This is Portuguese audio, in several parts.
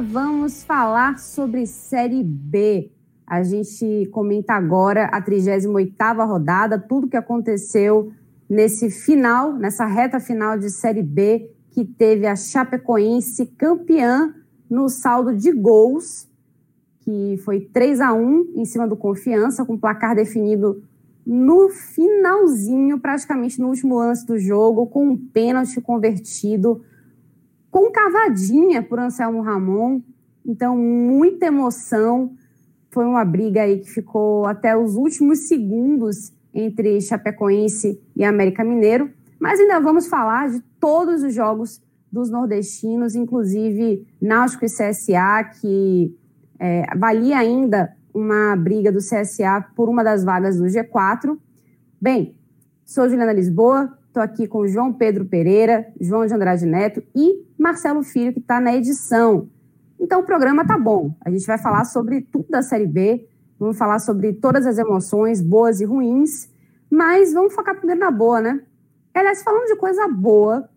Vamos falar sobre Série B. A gente comenta agora a 38ª rodada, tudo que aconteceu nesse final, nessa reta final de Série B, que teve a Chapecoense campeã no saldo de gols, que foi 3 a 1 em cima do Confiança, com placar definido no finalzinho, praticamente no último lance do jogo, com um pênalti convertido com cavadinha por Anselmo Ramon. Então, muita emoção. Foi uma briga aí que ficou até os últimos segundos entre Chapecoense e América Mineiro. Mas ainda vamos falar de todos os jogos dos nordestinos, inclusive Náutico e CSA, que é, valia ainda uma briga do CSA por uma das vagas do G4. Bem, sou Juliana Lisboa, estou aqui com João Pedro Pereira, João de Andrade Neto e Marcelo Filho, que está na edição. Então o programa tá bom. A gente vai falar sobre tudo da Série B, vamos falar sobre todas as emoções, boas e ruins, mas vamos focar primeiro na boa, né? Aliás, falando de coisa boa,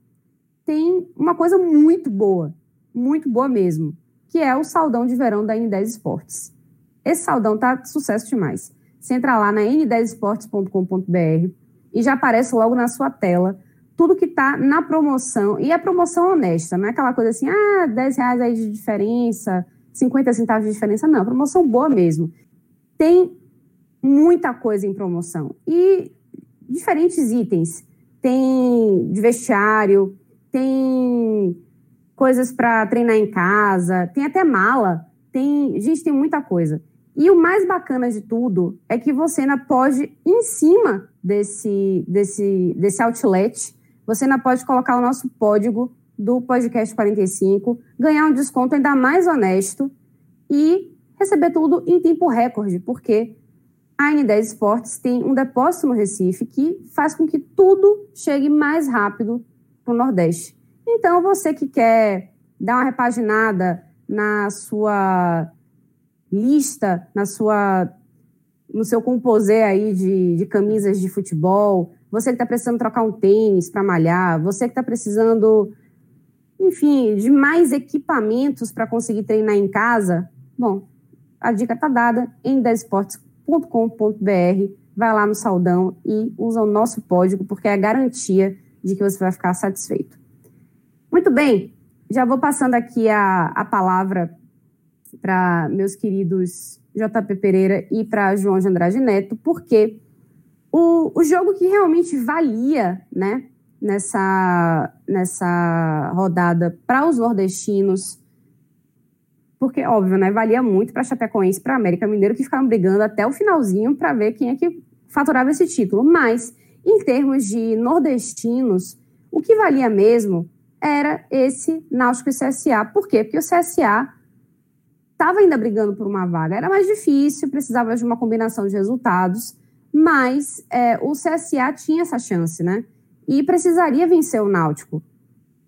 tem uma coisa muito boa, muito boa mesmo, que é o saldão de verão da N10 Esportes. Esse saldão tá sucesso demais. Você entra lá na n10esportes.com.br e já aparece logo na sua tela tudo que está na promoção. E a promoção honesta, não é aquela coisa assim, ah, 10 reais aí de diferença, 50 centavos de diferença. Não, promoção boa mesmo. Tem muita coisa em promoção. E diferentes itens. Tem de vestiário, tem coisas para treinar em casa, tem até mala. Tem, gente, tem muita coisa. E o mais bacana de tudo é que você ainda pode, em cima desse, desse, desse outlet, você ainda pode colocar o nosso código do podcast 45, ganhar um desconto ainda mais honesto e receber tudo em tempo recorde, porque a N10 Esportes tem um depósito no Recife que faz com que tudo chegue mais rápido para o Nordeste. Então, você que quer dar uma repaginada na sua lista, na sua no seu composê aí de, de camisas de futebol, você que está precisando trocar um tênis para malhar, você que está precisando, enfim, de mais equipamentos para conseguir treinar em casa, bom, a dica está dada em desportes.com.br, vai lá no saldão e usa o nosso código, porque é a garantia de que você vai ficar satisfeito. Muito bem, já vou passando aqui a, a palavra para meus queridos JP Pereira e para João de Andrade Neto, porque o, o jogo que realmente valia né, nessa, nessa rodada para os nordestinos, porque, óbvio, né, valia muito para Chapecoense e para América Mineiro, que ficaram brigando até o finalzinho para ver quem é que faturava esse título. Mas, em termos de nordestinos, o que valia mesmo era esse Náutico e CSA. Por quê? Porque o CSA estava ainda brigando por uma vaga. Era mais difícil, precisava de uma combinação de resultados, mas é, o CSA tinha essa chance, né? E precisaria vencer o Náutico.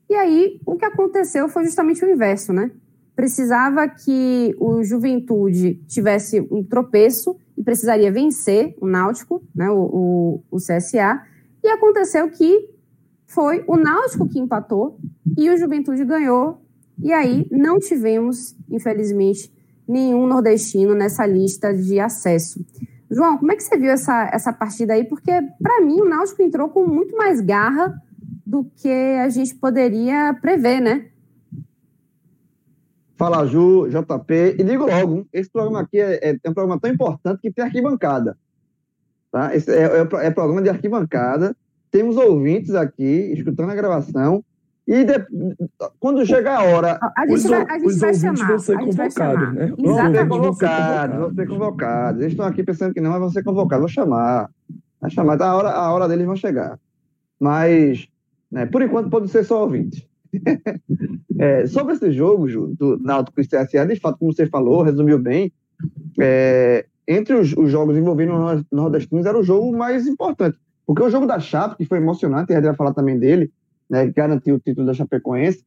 E aí, o que aconteceu foi justamente o inverso, né? Precisava que o Juventude tivesse um tropeço e precisaria vencer o Náutico, né, o, o, o CSA, e aconteceu que foi o Náutico que empatou e o Juventude ganhou e aí não tivemos, infelizmente, nenhum nordestino nessa lista de acesso. João, como é que você viu essa, essa partida aí? Porque, para mim, o Náutico entrou com muito mais garra do que a gente poderia prever, né? Fala, Ju, JP. E digo logo, esse programa aqui é, é, é um programa tão importante que tem arquibancada. Tá? Esse é, é, é programa de arquibancada. temos ouvintes aqui escutando a gravação. E de, quando chegar a hora. A gente os, vai, a gente vai chamar. Vão ser convocados, né? Vão ser convocados, vão ser convocados. Eles estão aqui pensando que não, mas vão ser convocados. Vou chamar. Vai chamar. Então, a hora, a hora deles vão chegar. Mas, né, por enquanto, pode ser só ouvintes. é, sobre esse jogo, Ju, do Náutico e CSA, de fato, como você falou, resumiu bem, é, entre os, os, jogos envolvendo os nordestinos, era o jogo mais importante. Porque o jogo da Chape, que foi emocionante, e a gente vai falar também dele, né, garantiu o título da Chapecoense,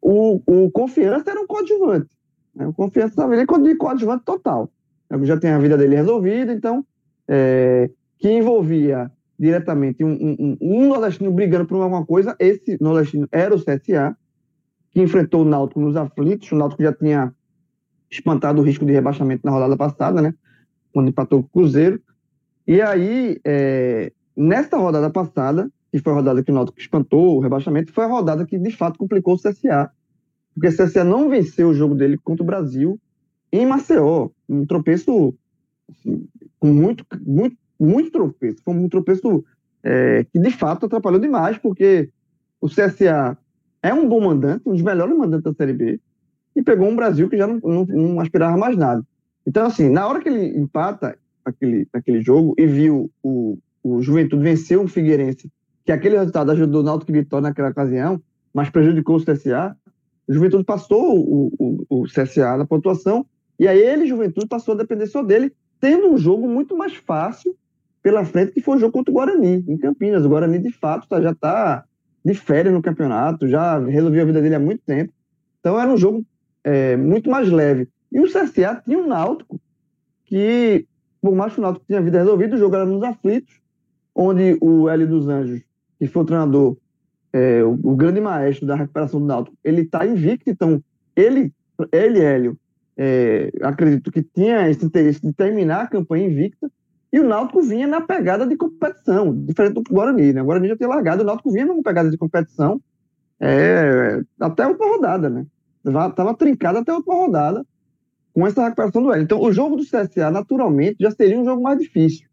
o, o Confiança era um coadjuvante. Né, o Confiança estava ali de coadjuvante total. Já tem a vida dele resolvida, então, é, que envolvia diretamente um, um, um, nordestino brigando por alguma coisa, esse nordestino era o CSA, que enfrentou o Náutico nos aflitos, o Náutico já tinha espantado o risco de rebaixamento na rodada passada, né, quando empatou com o Cruzeiro, e aí, é, nesta rodada passada, que foi a rodada que o Náutico espantou o rebaixamento, foi a rodada que de fato complicou o CSA, porque o CSA não venceu o jogo dele contra o Brasil em Maceió, um tropeço assim, com muito, muito muito tropeço. Foi um tropeço é, que, de fato, atrapalhou demais, porque o CSA é um bom mandante, um dos melhores mandantes da Série B, e pegou um Brasil que já não, não, não aspirava mais nada. Então, assim, na hora que ele empata aquele, aquele jogo e viu o, o Juventude vencer o Figueirense, que aquele resultado ajudou o Náutico Vitória naquela ocasião, mas prejudicou o CSA, o Juventude passou o, o, o CSA na pontuação, e aí ele, Juventude, passou a depender só dele, tendo um jogo muito mais fácil pela frente, que foi o jogo contra o Guarani, em Campinas. O Guarani, de fato, tá, já está de férias no campeonato, já resolveu a vida dele há muito tempo. Então era um jogo é, muito mais leve. E o CSA tinha um Náutico que, por mais que o Náutico tinha a vida resolvida, o jogo era nos aflitos, onde o Hélio dos Anjos, que foi o treinador, é, o, o, grande maestro da recuperação do Náutico, ele está invicto, então ele, ele Hélio, é, acredito que tinha esse interesse de terminar a campanha invicta, e o Náutico vinha na pegada de competição, diferente do Guarani, né? O Guarani já tinha largado, o Náutico vinha numa pegada de competição é, até a última rodada, né? Estava trincado até a última rodada com essa recuperação do L. Então, o jogo do CSA, naturalmente, já seria um jogo mais difícil.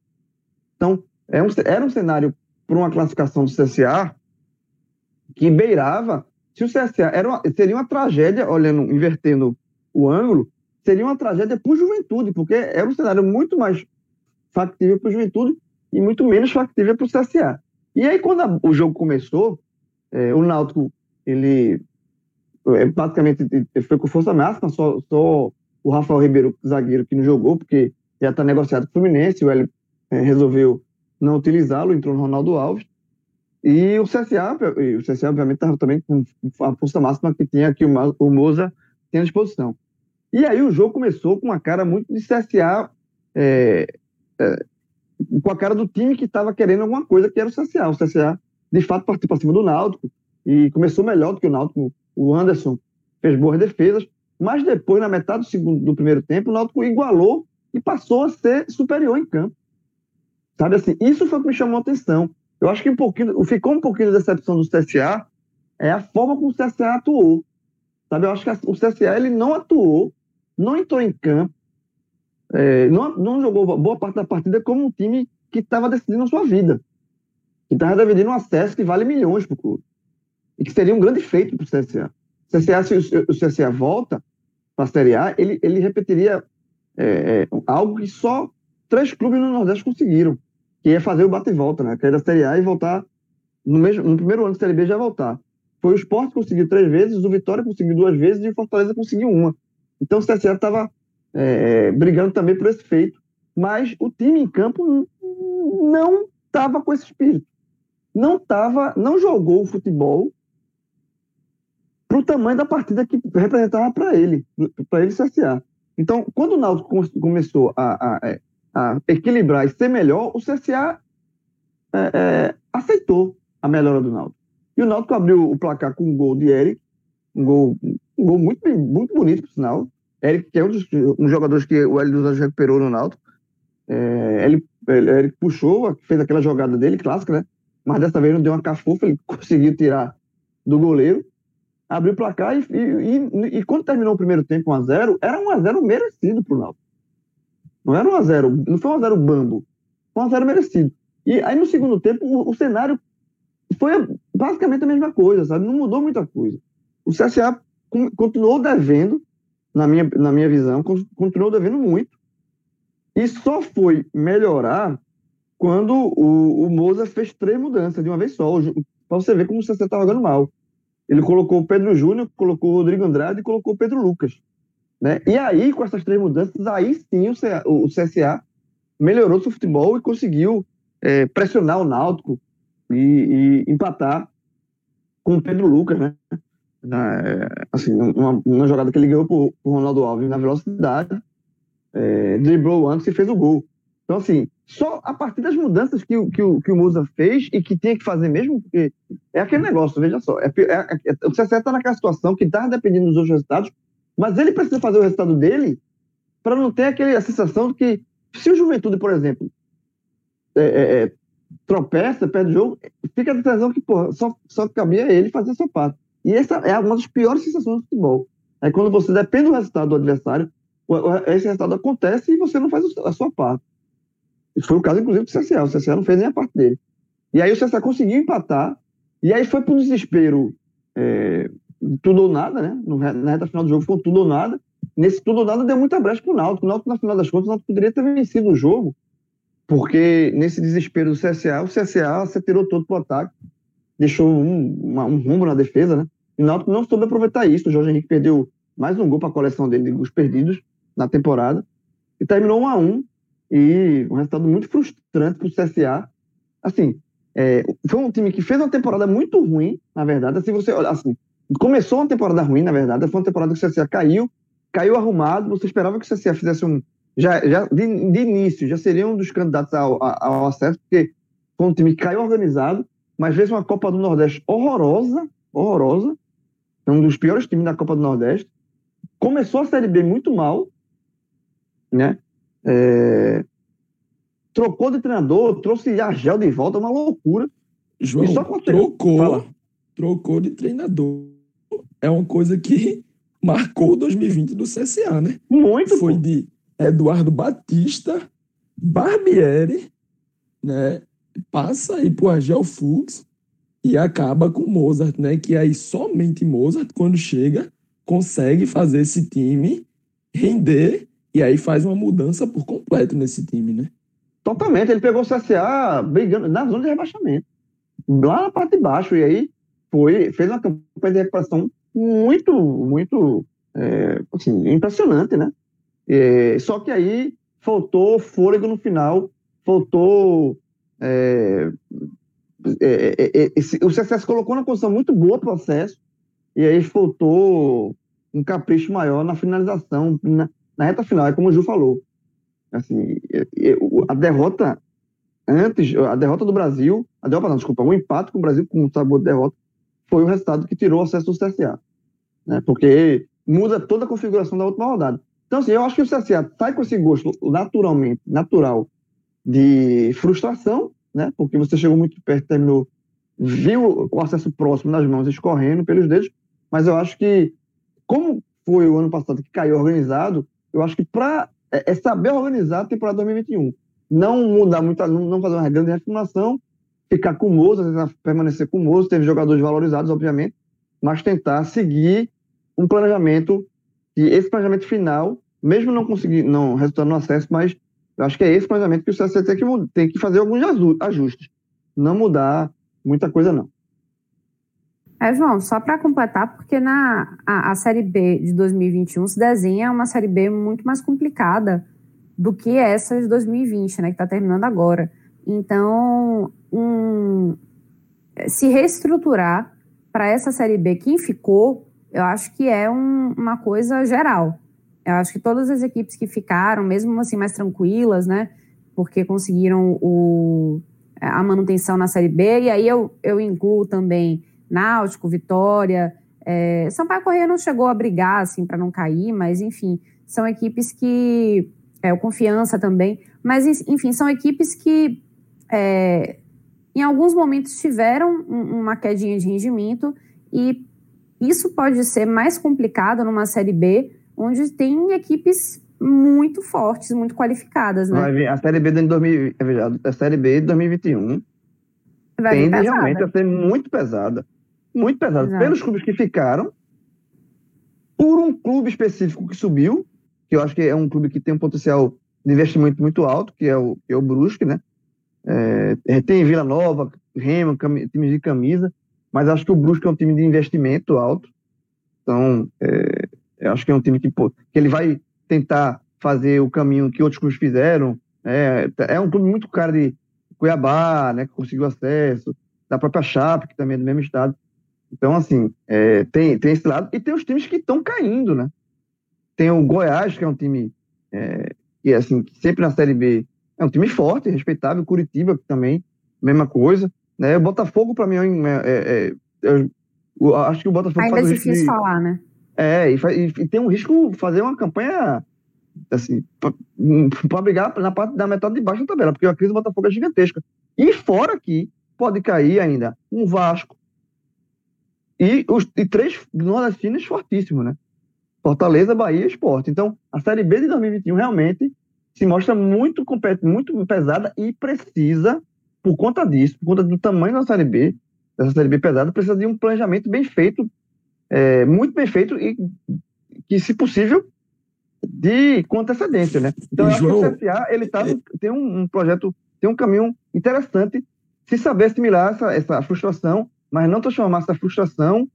Então, é um, era um cenário para uma classificação do CSA que beirava. Se o CSA era uma, seria uma tragédia, olhando, invertendo o ângulo, seria uma tragédia para o Juventude, porque era um cenário muito mais factível para o Juventude e muito menos factível para o CSA. E aí, quando a, o jogo começou, é, o Náutico, ele é, praticamente foi com força máxima, só, só o Rafael Ribeiro, zagueiro, que não jogou, porque já está negociado com o Fluminense, o Hélio é, resolveu não utilizá-lo, entrou no Ronaldo Alves. E o CSA, o CSA obviamente, estava também com a força máxima que tinha o, o Moza tinha à disposição. E aí o jogo começou com uma cara muito de CSA é, é, com a cara do time que estava querendo alguma coisa, que era o CSA. O CSA, de fato, partiu para cima do Náutico e começou melhor do que o Náutico. O Anderson fez boas defesas, mas depois, na metade do, segundo, do primeiro tempo, o Náutico igualou e passou a ser superior em campo. Sabe assim, isso foi o que me chamou a atenção. Eu acho que um pouquinho, ficou um pouquinho de decepção do CSA é a forma como o CSA atuou. Sabe, eu acho que o CSA ele não atuou, não entrou em campo, é, não, não jogou boa parte da partida como um time que estava decidindo a sua vida. Que estava dividindo um acesso que vale milhões para o clube. E que seria um grande feito para o CSA. CSA, se o, CSA volta para a Série A, ele, ele repetiria é, é, algo que só três clubes no Nordeste conseguiram, que é fazer o bate e volta, né? Que é da Série A e voltar no, mesmo, no primeiro ano da Série B já voltar. Foi o Sport que conseguiu três vezes, o Vitória conseguiu duas vezes e o Fortaleza conseguiu uma. Então o CSA estava é, brigando também por esse feito. Mas o time em campo não estava com esse espírito. Não tava, não jogou o futebol para o tamanho da partida que representava para ele, para ele CSA. Então, quando o Náutico começou a, a, a, equilibrar e ser melhor, o CSA é, é, aceitou a melhora do Náutico. E o Náutico abriu o placar com um gol de Eric, um gol, um gol muito, muito bonito, por sinal, Eric, que é um dos um jogadores que o Hélio dos Anjos recuperou no Náutico. É, ele, ele, Eric puxou, fez aquela jogada dele, clássica, né? Mas dessa vez não deu uma cafufa, ele conseguiu tirar do goleiro, abriu o placar e, e, e, e quando terminou o primeiro tempo 1x0, era 1x0 merecido pro Náutico. Não era 1x0, não foi 1x0 bambo, foi 1x0 merecido. E aí no segundo tempo o, o cenário foi basicamente a mesma coisa, sabe? Não mudou muita coisa. O CSA continuou devendo, na minha, na minha visão, continuou devendo muito. E só foi melhorar quando o, o Moza fez três mudanças de uma vez só, para você ver como o CSA estava jogando mal. Ele colocou o Pedro Júnior, colocou o Rodrigo Andrade e colocou o Pedro Lucas. Né? E aí, com essas três mudanças, aí sim o, o CSA melhorou seu futebol e conseguiu é, pressionar o Náutico e, e, empatar com o Pedro Lucas, né? Na, é, assim, uma, jogada que ele ganhou por, por Ronaldo Alves na velocidade, é, driblou antes e fez o gol. Então, assim, só a partir das mudanças que, que, o, que o Musa fez e que tinha que fazer mesmo, porque é aquele negócio, veja só. É, é, é, o CSE está naquela situação que está dependendo dos outros resultados, mas ele precisa fazer o resultado dele para não ter aquele, a sensação de que, se o Juventude, por exemplo, é, é, é tropeça, perde o jogo, fica a sensação que porra, só, só cabia ele fazer a sua parte. E essa é uma das piores sensações do futebol. É quando você depende do resultado do adversário, esse resultado acontece e você não faz a sua parte. Foi o caso, inclusive, do CSA. O CSA não fez nem a parte dele. E aí o CSA conseguiu empatar, e aí foi pro desespero é, tudo ou nada, né? Na reta final do jogo foi tudo ou nada. Nesse tudo ou nada deu muita brecha pro Náutico. O Náutico, na final das contas, o Náutico poderia ter vencido o jogo, porque nesse desespero do CSA, o CSA se tirou todo pro ataque, deixou um, uma, um rumo na defesa, né? E o Náutico não soube aproveitar isso. O Jorge Henrique perdeu mais um gol para a coleção dele de gols perdidos na temporada. E terminou 1 a 1 e um resultado muito frustrante para o CSA. Assim, é, foi um time que fez uma temporada muito ruim, na verdade. Assim, você olha, assim, começou uma temporada ruim, na verdade. Foi uma temporada que o CSA caiu, caiu arrumado. Você esperava que o CSA fizesse um. Já, já de, de início, já seria um dos candidatos ao, ao acesso, porque foi um time que caiu organizado, mas fez uma Copa do Nordeste horrorosa, horrorosa. É um dos piores times da Copa do Nordeste. Começou a Série B muito mal, né? É, trocou de treinador, trouxe Argel de volta, uma loucura. João, trocou, Fala. trocou de treinador. É uma coisa que marcou 2020 do CSA, né? Muito. Foi pô. de Eduardo Batista, Barbieri, né? Passa aí pro Argel Fux e acaba com Mozart, né? Que aí somente Mozart, quando chega, consegue fazer esse time render e aí faz uma mudança por completo nesse time, né? Totalmente. Ele pegou o CSA brigando na zona de rebaixamento. Lá na parte de baixo. E aí foi, fez uma campanha de recuperação muito, muito é, assim, impressionante, né? É, só que aí faltou fôlego no final, faltou. É, é, é, é esse, o CSS colocou na condição muito boa o processo, e aí faltou um capricho maior na finalização, na, na reta final, é como o Ju falou. Assim, a derrota antes, a derrota do Brasil, a derrota não, desculpa, o empate com o Brasil com um sabor de derrota foi o resultado que tirou o acesso do CSA. Né? Porque muda toda a configuração da última rodada. Então, assim, eu acho que o CSA sai com esse gosto naturalmente, natural, de frustração, né? Porque você chegou muito perto, terminou, viu o acesso próximo nas mãos, escorrendo pelos dedos, mas eu acho que, como foi o ano passado que caiu organizado, eu acho que para é, é, saber organizar a temporada 2021. Não mudar muito, não, fazer uma grande reformulação, ficar com o Moço, permanecer com o Moço, teve jogadores valorizados, obviamente, mas tentar seguir um planejamento, e esse planejamento final, mesmo não conseguir, não resultando no acesso, mas acho que é esse planejamento que o CSC tem que, tem que fazer alguns ajustes. Não mudar muita coisa, não. É, João, só para completar, porque na a, a, Série B de 2021 se desenha uma Série B muito mais complicada do que essa de 2020, né, que está terminando agora. Então, um, se reestruturar para essa Série B, quem ficou, eu acho que é um, uma coisa geral. Eu acho que todas as equipes que ficaram, mesmo assim mais tranquilas, né, porque conseguiram o, a manutenção na Série B, e aí eu, eu incluo também Náutico, Vitória. É, Sampaio Correia não chegou a brigar assim para não cair, mas enfim, são equipes que. É, o Confiança também. Mas, enfim, são equipes que é, em alguns momentos tiveram uma quedinha de rendimento e isso pode ser mais complicado numa Série B, onde tem equipes muito fortes, muito qualificadas, né? A Série B de 2000, a Série B de 2021 Vai tende realmente a ser muito pesada. Muito pesada. Exato. Pelos clubes que ficaram, por um clube específico que subiu, que eu acho que é um clube que tem um potencial de investimento muito alto, que é o, que é o Brusque, né? É, tem Vila Nova, Remo, times de camisa, mas acho que o Brusque é um time de investimento alto. Então, é, eu acho que é um time que, pô, que ele vai tentar fazer o caminho que outros clubes fizeram. É, é um clube muito caro de Cuiabá, né, que conseguiu acesso, da própria Chape, que também é do mesmo estado. Então, assim, é, tem, tem esse lado. E tem os times que estão caindo, né? Tem o Goiás, que é um time é, que, assim, sempre na Série B é um time forte, respeitável. Curitiba, que também, mesma coisa. Né? O Botafogo, para mim, é, um- é- é- é- eu acho que o Botafogo Ainda é faz o risco difícil de- falar, né? é, e, e- e tem um risco fazer uma campanha assim, para brigar na parte da metade de baixo da tabela, porque a crise do Botafogo é gigantesca. E fora que pode cair ainda um Vasco e, os, e três nordestinos fortíssimos, né? Fortaleza, Bahia e Esporte. Então, a Série B de 2021 realmente se mostra muito, muito pesada e precisa, por conta disso, por conta do tamanho da Série B, dessa Série B pesada, precisa de um planejamento bem feito é, muito bem feito e que, se possível, de com antecedência, né? Então, eu acho que o CSA, ele tá, no- tem um, um projeto, tem um caminho interessante se saber assimilar essa, essa frustração, mas não transformar essa frustração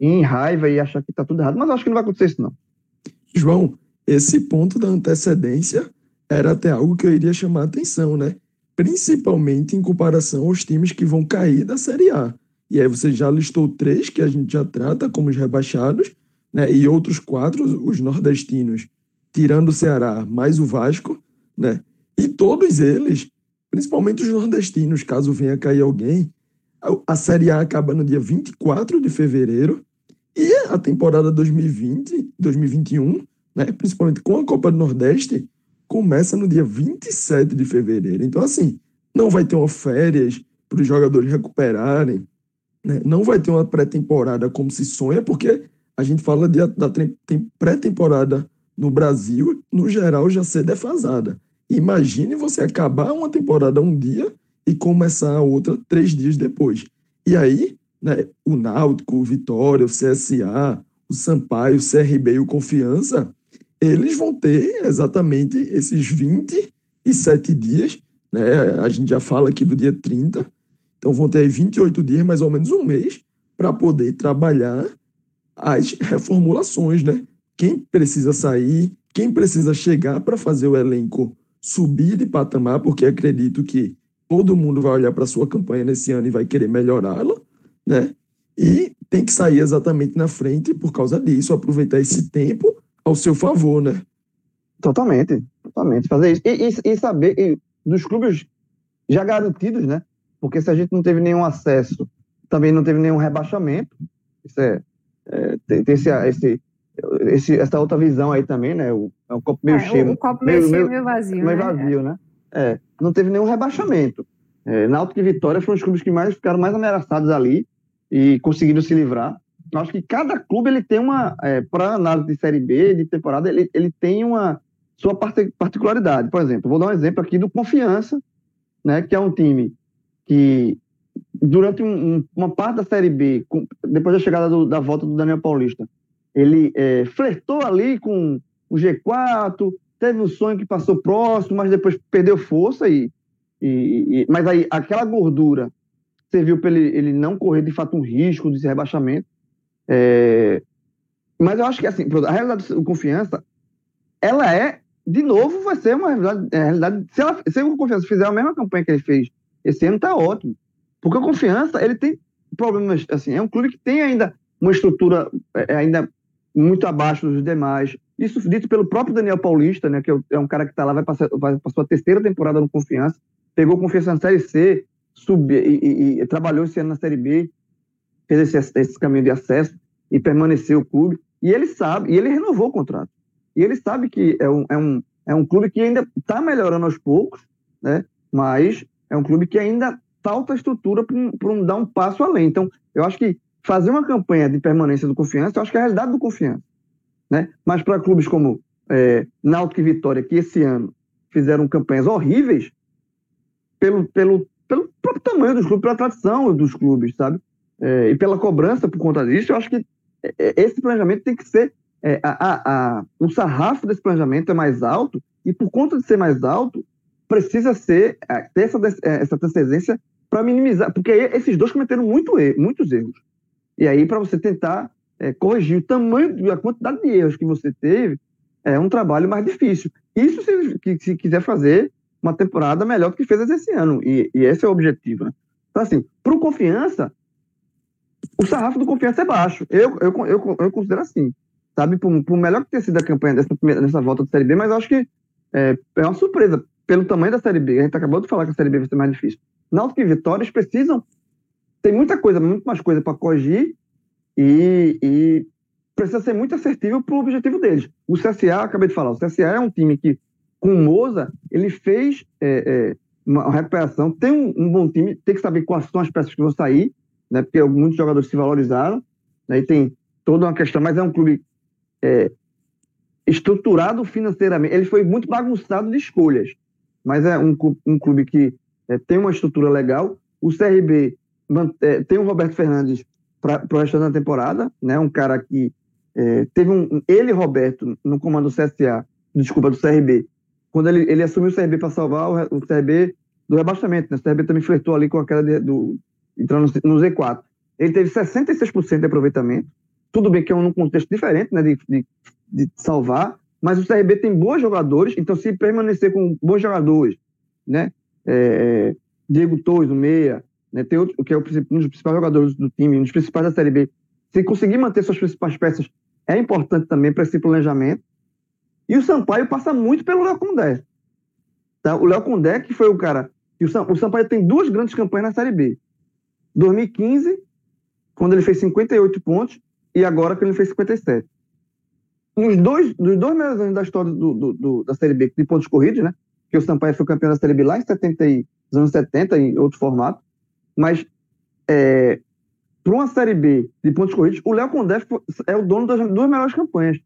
em raiva e achar que tá tudo errado. Mas acho que não vai acontecer isso, não. João, esse ponto da antecedência era até algo que eu iria chamar a atenção, né? Principalmente em comparação aos times que vão cair da Série A. E aí você já listou três que a gente já trata como os rebaixados, né? E outros quatro, os nordestinos, tirando o Ceará, mais o Vasco, né? E todos eles, principalmente os nordestinos, caso venha cair alguém, a- Série A acaba no dia 24 de fevereiro e a temporada 2020, 2021, né, principalmente com a Copa do Nordeste, começa no dia 27 de fevereiro. Então, assim, não vai ter uma férias para os jogadores recuperarem, né? não vai ter uma pré-temporada como se sonha, porque a gente fala de, da pré-temporada no Brasil, no geral, já ser defasada. Imagine você acabar uma temporada um dia e começar a outra três dias depois. E aí, né, o Náutico, o Vitória, o CSA, o Sampaio, o CRB e o Confiança, eles vão ter exatamente esses 27 dias, né? A gente já fala aqui do dia 30, então vão ter aí 28 dias, mais ou menos um mês, para poder trabalhar as reformulações, né? Quem precisa sair, quem precisa chegar para fazer o elenco subir de patamar, porque acredito que todo mundo vai olhar para a sua campanha nesse ano e vai querer melhorá-la, né? E tem que sair exatamente na frente por causa disso, aproveitar esse tempo ao seu favor, né? Totalmente, totalmente. Fazer isso. E, e- e saber, e dos clubes já garantidos, né? Porque se a gente não teve nenhum acesso, também não teve nenhum rebaixamento, isso é, é, tem, tem esse, esse, esse- essa outra visão aí também, né? O, é um copo meio É, cheio. o, o copo meio, meio- cheio, meio- meio vazio. meio né? vazio, né? É, não teve nenhum rebaixamento. É, Náutico e Vitória foram os clubes que mais ficaram mais ameaçados ali e conseguiram se livrar. Acho que cada clube ele tem uma, para análise de série B, de temporada, ele, ele tem uma sua particularidade. Por exemplo, vou dar um exemplo aqui do Confiança, né, que é um time que durante um- um- uma parte da série B, com- depois da chegada do- da volta do Daniel Paulista, ele é, flertou ali com o G4, teve um sonho que passou próximo, mas depois perdeu força e, e- e- mas aí aquela gordura serviu para ele, ele não correr de fato um risco de rebaixamento. É, mas eu acho que assim, a realidade do confiança, ela é, de novo, vai ser uma realidade. é, realidade se, ela, se o confiança fizer a mesma campanha que ele fez esse ano, tá ótimo. Porque o confiança, ele tem problemas, assim, é um clube que tem ainda uma estrutura é, ainda muito abaixo dos demais. Isso dito pelo próprio Daniel Paulista, né, que é é um cara que está lá, vai passar, vai para sua terceira temporada no Confiança, pegou Confiança na Série C, subiu e, e- e trabalhou esse ano na Série B, fez esse, esse caminho de acesso e permaneceu o clube. E ele sabe, e ele renovou o contrato. E ele sabe que é um, é um, é um clube que ainda está melhorando aos poucos, né? mas é um clube que ainda falta estrutura para um, dar um passo além. Então, eu acho que fazer uma campanha de permanência do Confiança, eu acho que é a realidade do Confiança. Né? Mas para clubes como é, Náutico e Vitória, que esse ano fizeram campanhas horríveis, pelo, pelo pelo próprio tamanho dos clubes, pela tradição dos clubes, sabe? É, e pela cobrança por conta disso, eu acho que é, é, esse planejamento tem que ser. É, a, a, a, o sarrafo desse planejamento é mais alto, e por conta de ser mais alto, precisa ser é, ter essa, essa antecedência para minimizar, porque esses dois cometeram muito, muitos erros. E aí, para você tentar é, corrigir o tamanho, a quantidade de erros que você teve, é um trabalho mais difícil. Isso se, se quiser fazer uma temporada melhor do que fez esse ano. E, e esse é o objetivo. Né? Então, assim, para o confiança, o sarrafo do confiança é baixo. Eu, eu, eu, eu considero assim. Sabe, por, por melhor que tenha sido a campanha dessa, dessa volta da Série B, mas eu acho que é, é uma surpresa pelo tamanho da Série B. A gente acabou de falar que a Série B vai ser mais difícil. Náutico e Vitórias precisam. Tem muita coisa, muito mais coisa para corrigir e, e precisa ser muito assertivo para o objetivo deles. O CSA, acabei de falar, o CSA é um time que, com o Moza, ele fez é, é, uma recuperação, tem um, um, bom time, tem que saber quais são as peças que vão sair, né, porque muitos jogadores se valorizaram, né, e tem toda uma questão, mas é um clube é, estruturado financeiramente. Ele foi muito bagunçado de escolhas, mas é um, um clube que é, tem uma estrutura legal. O CRB é, tem o Roberto Fernandes para o resto da temporada, né? Um cara que é, teve um. Ele, Roberto, no comando do CSA, desculpa, do CRB, quando ele, ele assumiu o CRB para salvar o, o, CRB do rebaixamento, né? O CRB também flertou ali com a queda de, do. Entrando no, no Z4. Ele teve 66% de aproveitamento. Tudo bem que é um contexto diferente, né? De, de, de salvar, mas o CRB tem bons jogadores, então se permanecer com bons jogadores, né? É, Diego Torres, o meia, né? Tem outro, que é um dos principais jogadores do time, um dos principais da Série B. Se conseguir manter suas principais peças, é importante também para esse planejamento. E o Sampaio passa muito pelo Léo Condé. Tá? O Léo Condé, que foi o cara. O Sampaio tem duas grandes campanhas na Série B. 2015, quando ele fez 58 pontos, e agora que ele fez 57. Nos dois, nos dois melhores anos da história do, do, do, da Série B de pontos corridos, né? Que o Sampaio foi campeão da Série B lá em 70, nos anos 70, em outro formato. Mas é, para uma Série B de pontos corridos, o Léo Condé é o dono das duas melhores campanhas.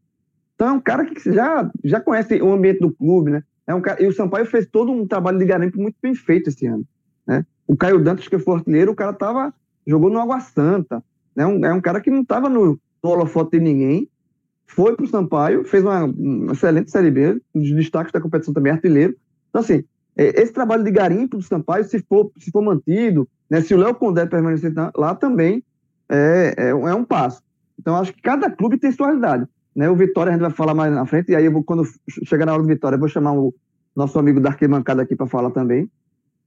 Então é um cara que já, já conhece o ambiente do clube, né? É um cara, e o Sampaio fez todo um trabalho de garimpo muito bem feito esse ano. Né? O Caio Dantas, que foi artilheiro, o cara tava, jogou no Água Santa. Né? Um, é um cara que não estava no, holofote de ninguém. Foi para o Sampaio, fez uma, uma, excelente Série B, um dos destaques da competição também, artilheiro. Então, assim, é, esse trabalho de garimpo do Sampaio, se for, se for mantido, né, se o Léo Condé permanecer lá também, é, é, é, um passo. Então, acho que cada clube tem sua realidade. Né? O Vitória a gente vai falar mais na frente, e aí vou, quando chegar na hora do Vitória, eu vou chamar o nosso amigo da arquibancada aqui para falar também.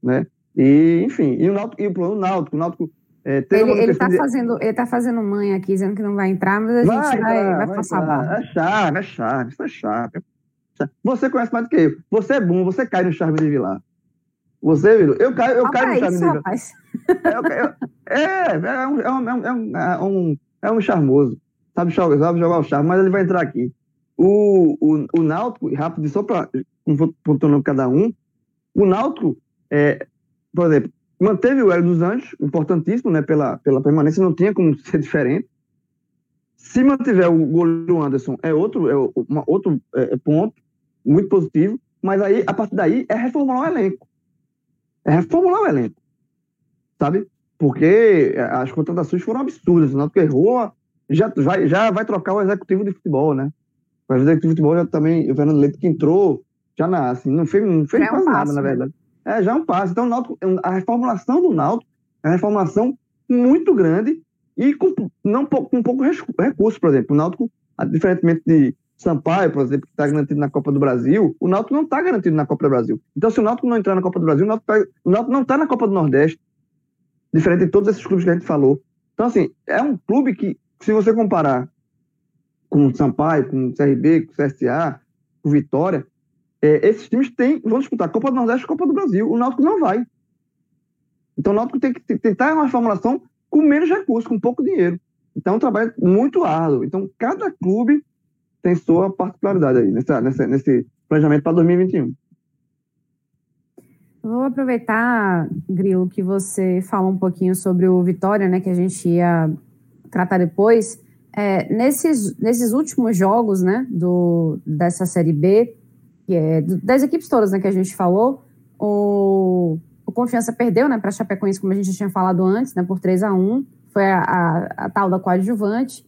Né? E, enfim, e o Náutico, e o Náutico, o Náutico é, ele, ele, tá de... fazendo, ele tá fazendo mãe aqui, dizendo que não vai entrar, mas a vai, gente vai, vai, vai passar a barra. É chave, é chave, isso é chave. Você conhece mais do que eu. Você é bom, você cai no charme de Vilar. Você, Vitor, eu caio, eu caio no charme isso, de Vilar. É, é, é, um, é, um, é, um, é, um, é um charmoso. Sabe jogar, sabe jogar o charme, mas ele vai entrar aqui. O, o, o Náutico, rápido, só para pontuando cada um, o Náutico, é, por exemplo, manteve o Hélio dos Anjos, importantíssimo, né, pela, pela permanência, não tinha como ser diferente. Se mantiver o goleiro Anderson, é outro, é uma, outro é, ponto muito positivo, mas aí, a partir daí, é reformular o elenco. É reformular o elenco. Sabe? Porque as contratações foram absurdas. O Náutico errou, já vai, já vai trocar o executivo de futebol, né? O executivo de futebol já também, o Fernando Leite que entrou, já na, assim, não fez, não fez é quase um nada, na né? verdade. É, já é um passo. Então, Náutico, a reformulação do Náutico é uma reformulação muito grande e com, não, com pouco recurso, por exemplo. O Náutico, diferentemente de Sampaio, por exemplo, que está garantido na Copa do Brasil, o Náutico não está garantido na Copa do Brasil. Então, se o Náutico não entrar na Copa do Brasil, o Náutico, tá, o Náutico não está na Copa do Nordeste, diferente de todos esses clubes que a gente falou. Então, assim, é um clube que, se você comparar com o Sampaio, com o CRB, com o CSA, com o Vitória, é, esses times têm, vão disputar a Copa do Nordeste e Copa do Brasil. O Náutico não vai. Então o Náutico tem que tentar uma formulação com menos recursos, com pouco dinheiro. Então é um trabalho muito árduo. Então cada clube tem sua particularidade aí nessa, nessa, nesse planejamento para 2021. Vou aproveitar, Grilo, que você falou um pouquinho sobre o Vitória, né, que a gente ia tratar depois. É, nesses, nesses últimos jogos né, do, dessa Série B, que é das equipes todas né, que a gente falou, o, o Confiança perdeu, né, para a Chapecoense, como a gente tinha falado antes, né, por 3 a 1 Foi a, a, a tal da coadjuvante.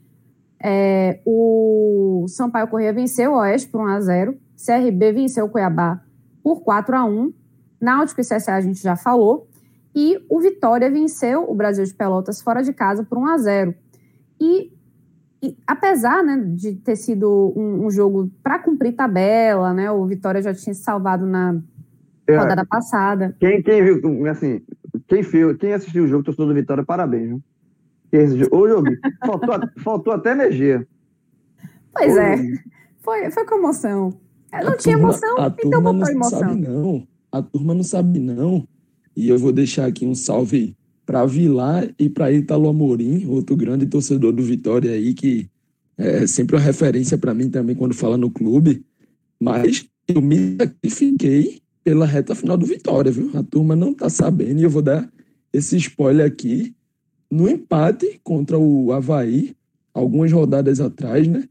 É, o Sampaio Corrêa venceu o Oeste por 1 a 0 CRB venceu o Cuiabá por 4 a 1 Náutico e CSA a gente já falou. E o Vitória venceu o Brasil de Pelotas fora de casa por 1 a 0 E, e apesar né, de ter sido um, um jogo para cumprir tabela, né, o Vitória já tinha se salvado na é, rodada passada. Quem, quem viu, assim, quem, viu, quem assistiu o jogo, torcedor do Vitória, parabéns. Viu? Esse, o jogo, faltou, faltou até energia. Pois é, foi, foi comoção. Não a tinha turma, emoção, a então turma não emoção. Sabe não. A turma não sabe não. E eu vou deixar aqui um salve para Vilar e para Ítalo Amorim, outro grande torcedor do Vitória aí, que é sempre uma referência para mim também quando fala no clube. Mas eu me sacrifiquei pela reta final do Vitória, viu? A turma não tá sabendo e eu vou dar esse spoiler aqui no empate contra o Havaí, algumas rodadas atrás, né?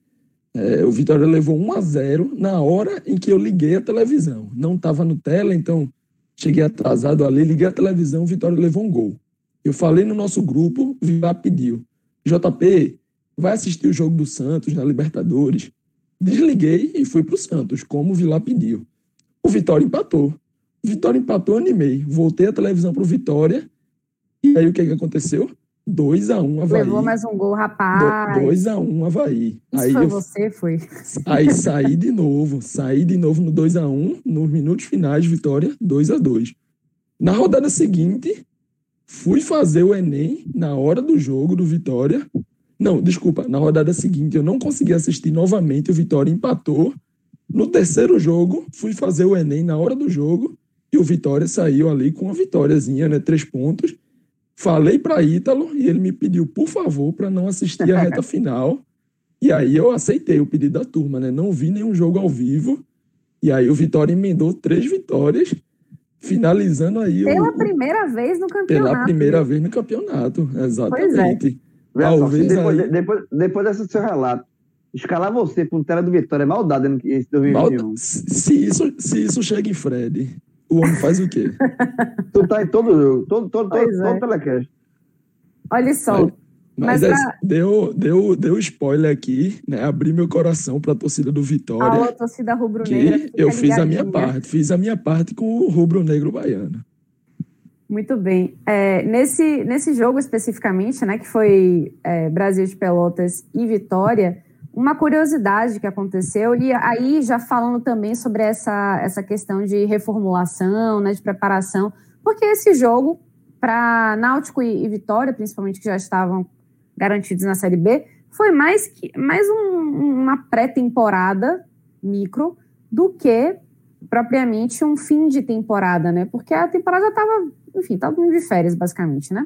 É, o Vitória levou 1 a 0 na hora em que eu liguei a televisão. Não estava no tela, então cheguei atrasado ali, liguei a televisão, o Vitória levou um gol. Eu falei no nosso grupo, o Vilar pediu. JP, vai assistir o jogo do Santos na Libertadores. Desliguei e fui para o Santos, como o Vilar pediu. O Vitória empatou. O Vitória empatou, animei. Voltei a televisão para o Vitória. E aí o que, que aconteceu? 2x1 um, Havaí. Levou mais um gol, rapaz. 2x1 um, Havaí. Isso aí foi eu, você, foi? Aí saí de novo. Saí de novo no 2x1. Um, nos minutos finais, vitória 2x2. Na rodada seguinte, fui fazer o Enem na hora do jogo do Vitória. Não, desculpa. Na rodada seguinte, eu não consegui assistir novamente. O Vitória empatou. No terceiro jogo, fui fazer o Enem na hora do jogo. E o Vitória saiu ali com uma vitóriazinha, né? Três pontos. Falei para Ítalo e ele me pediu, por favor, para não assistir a reta final. E aí eu aceitei o pedido da turma, né? Não vi nenhum jogo ao vivo. E aí o Vitória emendou três vitórias, finalizando aí pela o, primeira vez no campeonato. Pela primeira vez no campeonato, exatamente. Pois é. Talvez depois, aí... depois, depois desse seu relato, escalar você para um tela do Vitória é maldade em 2021. Mal... Se isso, se isso chega em Fred o homem faz o quê? tu tá em todo jogo, todo, todo, todo, é. todo telecast. Olha só. Mas, mas é, deu, deu, deu spoiler aqui, né? Abri meu coração para a torcida do Vitória. A torcida rubro-negra. Eu fiz a minha parte, fiz a minha parte com o rubro-negro baiano. Muito bem. É, nesse, nesse jogo especificamente, né, que foi é, Brasil de Pelotas e Vitória, uma curiosidade que aconteceu, e aí já falando também sobre essa, essa questão de reformulação, né, de preparação, porque esse jogo, para Náutico e, e, Vitória, principalmente que já estavam garantidos na Série B, foi mais, que, mais um, uma pré-temporada micro do que propriamente um fim de temporada, né? Porque a temporada estava, enfim, estava de férias, basicamente, né?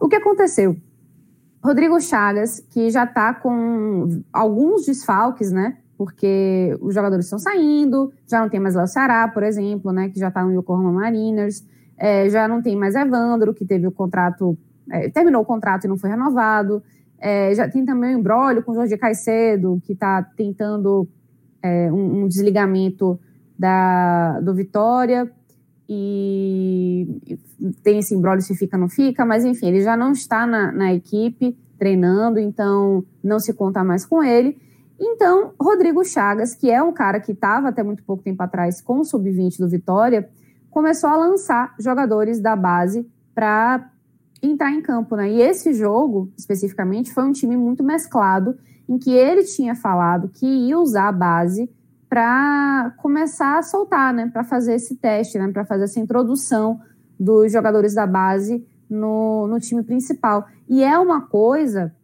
O que aconteceu? Rodrigo Chagas, que já está com alguns desfalques, né? Porque os jogadores estão saindo, já não tem mais Léo Ceará, por exemplo, né? Que já está no Yokohama Mariners, é, já não tem mais Evandro, que teve o contrato, é, terminou o contrato e não foi renovado. É, já tem também o embrólio com o Jorge Caicedo, que está tentando é, um, um, desligamento da, do Vitória e tem esse embrólio se fica ou não fica, mas enfim, ele já não está na, na equipe treinando, então não se conta mais com ele. Então, Rodrigo Chagas, que é um cara que estava até muito pouco tempo atrás com o sub-20 do Vitória, começou a lançar jogadores da base para entrar em campo, né? E esse jogo, especificamente, foi um time muito mesclado, em que ele tinha falado que ia usar a base para começar a soltar, né, para fazer esse teste, né, para fazer essa introdução dos jogadores da base no, no time principal. E é uma coisa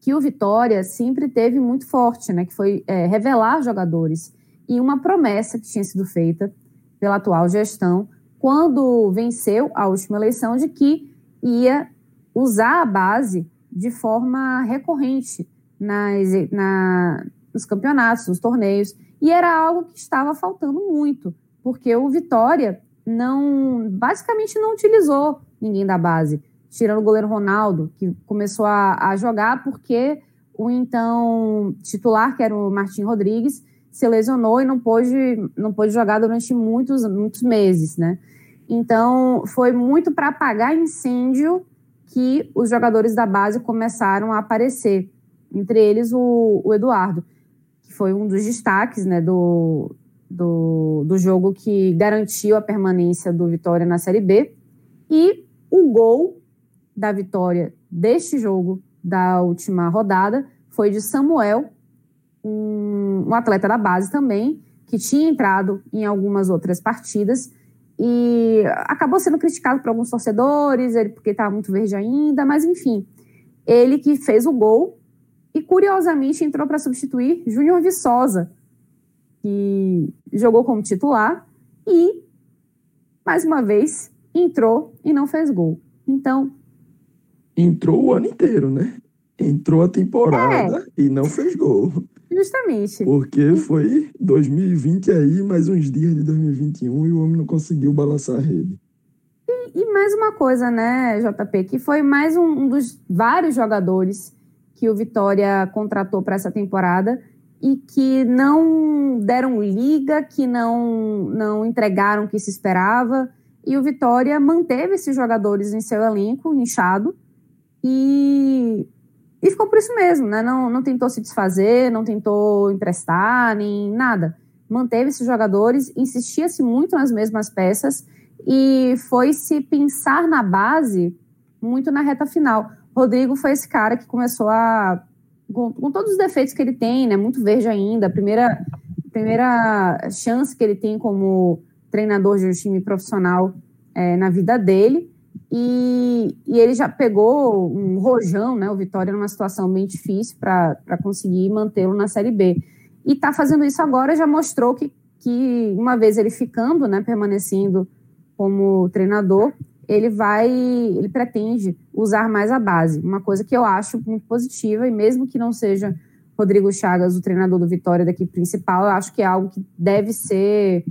que o Vitória sempre teve muito forte, né, que foi é, revelar jogadores. E uma promessa que tinha sido feita pela atual gestão, quando venceu a última eleição, de que ia usar a base de forma recorrente nas, na, nos campeonatos, nos torneios. E era algo que estava faltando muito, porque o Vitória não, basicamente não utilizou ninguém da base, tirando o goleiro Ronaldo, que começou a, a jogar porque o então titular, que era o Martim Rodrigues, se lesionou e não pôde, não pôde jogar durante muitos, muitos meses, né? Então, foi muito para apagar incêndio que os jogadores da base começaram a aparecer. Entre eles, o, o Eduardo, que foi um dos destaques né, do, do, do jogo que garantiu a permanência do Vitória na Série B. E o gol da vitória deste jogo, da última rodada, foi de Samuel, um, um atleta da base também, que tinha entrado em algumas outras partidas e acabou sendo criticado por alguns torcedores, ele porque estava muito verde ainda, mas enfim, ele que fez o gol e curiosamente entrou para substituir Júnior Viçosa, que jogou como titular e mais uma vez entrou e não fez gol. Então, entrou o ano inteiro, né? Entrou a temporada é. e não fez gol. Justamente. Porque foi 2020 aí, mais uns dias de 2021 e o homem não conseguiu balançar a rede. E, e mais uma coisa, né, JP, que foi mais um, um dos vários jogadores que o Vitória contratou para essa temporada e que não deram liga, que não, não entregaram o que se esperava. E o Vitória manteve esses jogadores em seu elenco, inchado, e e ficou por isso mesmo, né? Não, não tentou se desfazer, não tentou emprestar, nem nada. Manteve esses jogadores, insistia-se muito nas mesmas peças e foi se pensar na base muito na reta final. Rodrigo foi esse cara que começou a. Com, com todos os defeitos que ele tem, né? Muito verde ainda. A primeira, primeira chance que ele tem como treinador de um time profissional é, na vida dele. E, e, ele já pegou um rojão, né? O Vitória numa situação bem difícil para conseguir mantê-lo na Série B. E está fazendo isso agora, já mostrou que, que uma vez ele ficando, né, permanecendo como treinador, ele vai, ele pretende usar mais a base. Uma coisa que eu acho muito positiva, e mesmo que não seja Rodrigo Chagas o treinador do Vitória daqui principal, eu acho que é algo que deve ser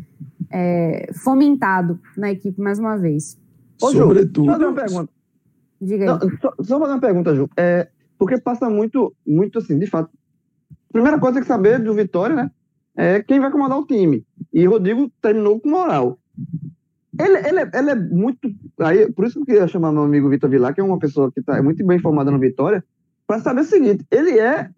é, fomentado na equipe mais uma vez. Ô, Ju, Sobretudo... só fazer uma pergunta. Diga aí. Não, só, só fazer uma pergunta, Ju. É, porque passa muito, muito assim, de fato. Primeira coisa que saber do Vitória, né? É quem vai comandar o time. E Rodrigo terminou com moral. Ele, ele, é, ele é muito. Aí, por isso que eu queria chamar meu amigo Vitor Vilar, que é uma pessoa que está é muito bem informada no Vitória, para saber o seguinte: ele é,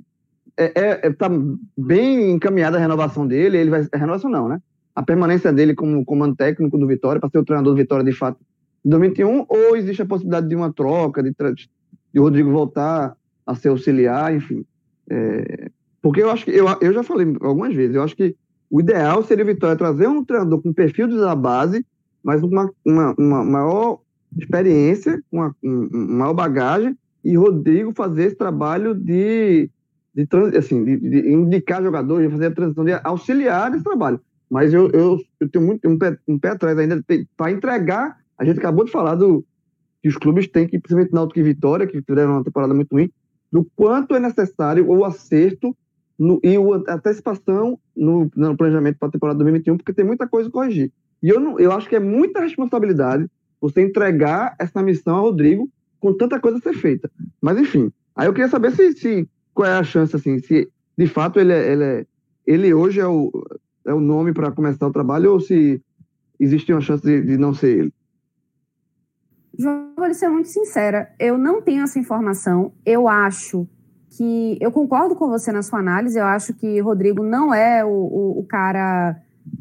é, é, é, tá bem encaminhada a renovação dele, ele vai. Renovação não, né? A permanência dele como comando técnico do Vitória, para ser o treinador do Vitória de fato 2021, ou existe a possibilidade de uma troca, de, de Rodrigo voltar a ser auxiliar, enfim. É, porque eu acho que, eu, eu já falei algumas vezes, eu acho que o ideal seria o Vitória trazer um treinador com perfil da base, mas uma, uma, uma maior experiência, uma, uma maior bagagem, e Rodrigo fazer esse trabalho de, de, assim, de, de indicar jogadores, de fazer a transição, de auxiliar nesse trabalho. Mas eu, eu, eu tenho muito, um, pé, um pé atrás ainda para entregar a gente acabou de falar do que os clubes têm que, principalmente Náutico e Vitória, que fizeram uma temporada muito ruim, do quanto é necessário o acerto no, e a antecipação no, no planejamento para a temporada 2021, porque tem muita coisa a corrigir. E eu, não, eu acho que é muita responsabilidade você entregar essa missão a Rodrigo com tanta coisa a ser feita. Mas, enfim, aí eu queria saber se, se qual é a chance, assim, se de fato ele, é, ele, é, ele hoje é o, é o nome para começar o trabalho ou se existe uma chance de, de não ser ele. João, vou ser muito sincera, eu não tenho essa informação. Eu acho que. Eu concordo com você na sua análise, eu acho que Rodrigo não é o, o, o cara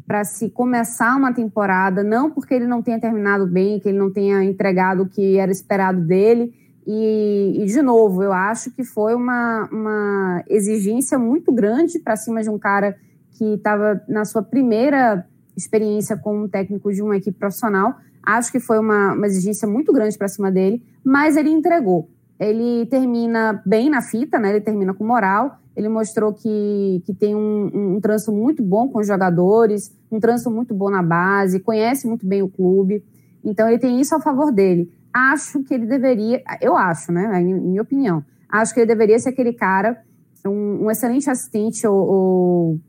para se começar uma temporada, não porque ele não tenha terminado bem, que ele não tenha entregado o que era esperado dele. E, e de novo, eu acho que foi uma, uma exigência muito grande para cima de um cara que estava na sua primeira experiência como técnico de uma equipe profissional. Acho que foi uma, uma exigência muito grande para cima dele, mas ele entregou. Ele termina bem na fita, né? Ele termina com moral. Ele mostrou que, que tem um, um, um trânsito muito bom com os jogadores, um trânsito muito bom na base, conhece muito bem o clube. Então ele tem isso a favor dele. Acho que ele deveria, eu acho, né? Em minha opinião, acho que ele deveria ser aquele cara, um, um excelente assistente ou, ou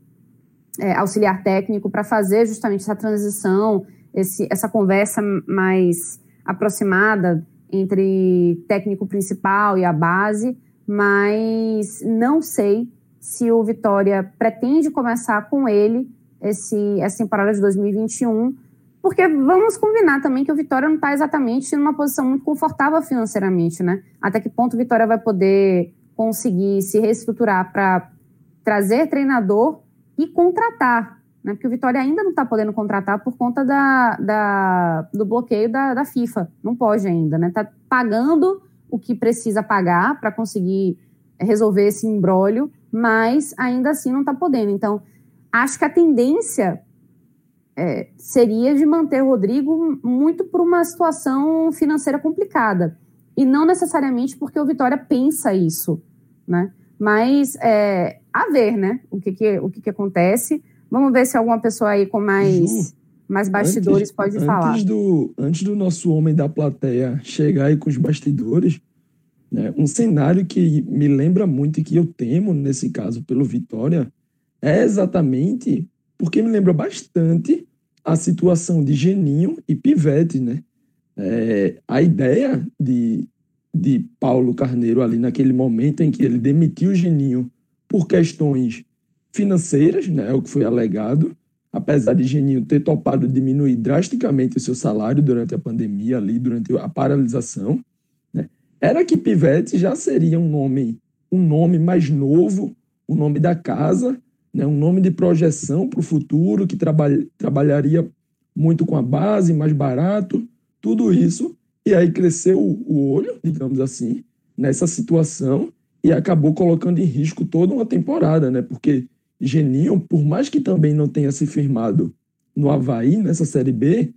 é, auxiliar técnico para fazer justamente essa transição esse, essa conversa mais aproximada entre técnico principal e a base, mas não sei se o Vitória pretende começar com ele esse, essa temporada de 2021, porque vamos combinar também que o Vitória não está exatamente numa posição muito confortável financeiramente, né? Até que ponto o Vitória vai poder conseguir se reestruturar para trazer treinador e contratar, né? Porque o Vitória ainda não está podendo contratar por conta da, da do bloqueio da, da, FIFA. Não pode ainda, né? Está pagando o que precisa pagar para conseguir resolver esse embrólio, mas ainda assim não está podendo. Então, acho que a tendência é, seria de manter o Rodrigo muito por uma situação financeira complicada. E não necessariamente porque o Vitória pensa isso, né? Mas é, a ver, né? O que, que, o que, que acontece. Vamos ver se alguma pessoa aí com mais, Ju, mais bastidores antes, pode antes falar. Do, antes do nosso homem da plateia chegar aí com os bastidores, né, um cenário que me lembra muito e que eu temo, nesse caso, pelo Vitória, é exatamente porque me lembra bastante a situação de Geninho e Pivete, né? É, a ideia de, de Paulo Carneiro ali naquele momento em que ele demitiu o Geninho por questões financeiras, né, é o que foi alegado, apesar de Geninho ter topado diminuir drasticamente o seu salário durante a pandemia ali, durante a paralisação, né, era que Pivete já seria um nome, um nome mais novo, o um nome da casa, né, um nome de projeção para o futuro, que trabalha, trabalharia muito com a base, mais barato, tudo isso. E aí cresceu o olho, digamos assim, nessa situação e acabou colocando em risco toda uma temporada, né? Porque Geninho, por mais que também não tenha se firmado no Havaí, nessa Série B,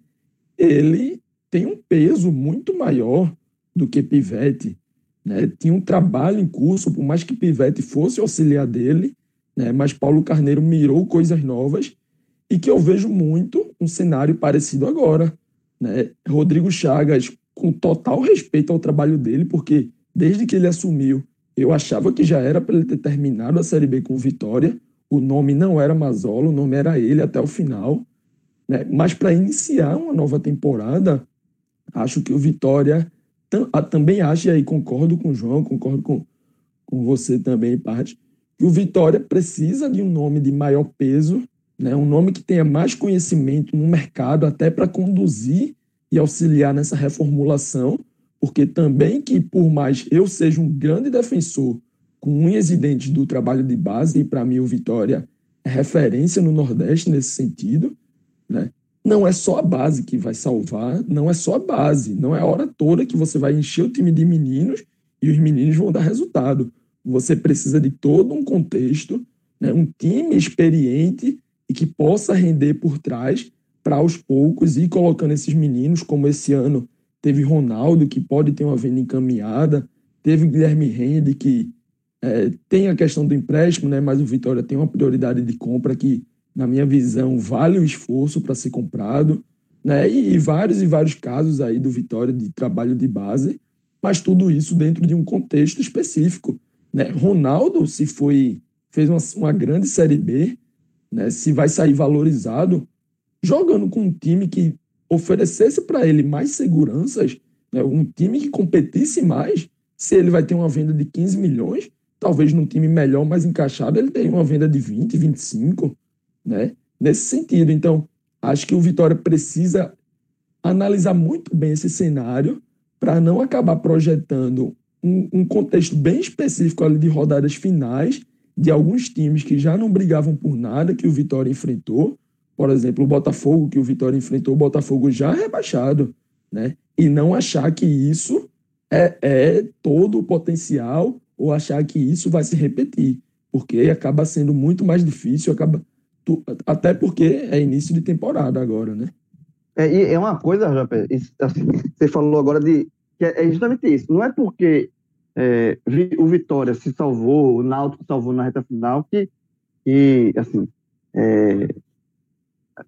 ele tem um peso muito maior do que Pivete. Né? Tinha um trabalho em curso, por mais que Pivete fosse auxiliar dele, né? mas Paulo Carneiro mirou coisas novas e que eu vejo muito um cenário parecido agora. Né? Rodrigo Chagas, com total respeito ao trabalho dele, porque desde que ele assumiu, eu achava que já era para ele ter terminado a Série B com vitória. O nome não era Mazola, o nome era ele até o final. Né? Mas para iniciar uma nova temporada, acho que o Vitória também acho, e aí concordo com o João, concordo com, com você também, parte, que o Vitória precisa de um nome de maior peso, né? um nome que tenha mais conhecimento no mercado, até para conduzir e auxiliar nessa reformulação, porque também que, por mais eu seja um grande defensor com unhas e dentes do trabalho de base, e para mim o Vitória é referência no Nordeste nesse sentido, né? não é só a base que vai salvar, não é só a base, não é a hora toda que você vai encher o time de meninos e os meninos vão dar resultado. Você precisa de todo um contexto, né? um time experiente e que possa render por trás para aos poucos ir colocando esses meninos, como esse ano teve Ronaldo, que pode ter uma venda encaminhada, teve Guilherme Rende, que é, tem a questão do empréstimo, né? mas o Vitória tem uma prioridade de compra que, na minha visão, vale o esforço para ser comprado. Né? E, e, vários e vários casos aí do Vitória de trabalho de base, mas tudo isso dentro de um contexto específico. Né? Ronaldo, se foi fez uma, uma grande Série B, né? se vai sair valorizado, jogando com um time que oferecesse para ele mais seguranças, né? um time que competisse mais, se ele vai ter uma venda de 15 milhões, talvez num time melhor, mais encaixado, ele tenha uma venda de 20, 25, né? Nesse sentido. Então, acho que o Vitória precisa analisar muito bem esse cenário para não acabar projetando um, um, contexto bem específico ali de rodadas finais de alguns times que já não brigavam por nada que o Vitória enfrentou. Por exemplo, o Botafogo, que o Vitória enfrentou, o Botafogo já rebaixado, né? E não achar que isso é, é todo o potencial ou achar que isso vai se repetir, porque acaba sendo muito mais difícil, acaba até porque é início de temporada agora, né? É, e é uma coisa, Japé, assim, você falou agora de que é, é justamente isso. Não é porque é, o Vitória se salvou, o Náutico salvou na reta final que, que assim, é,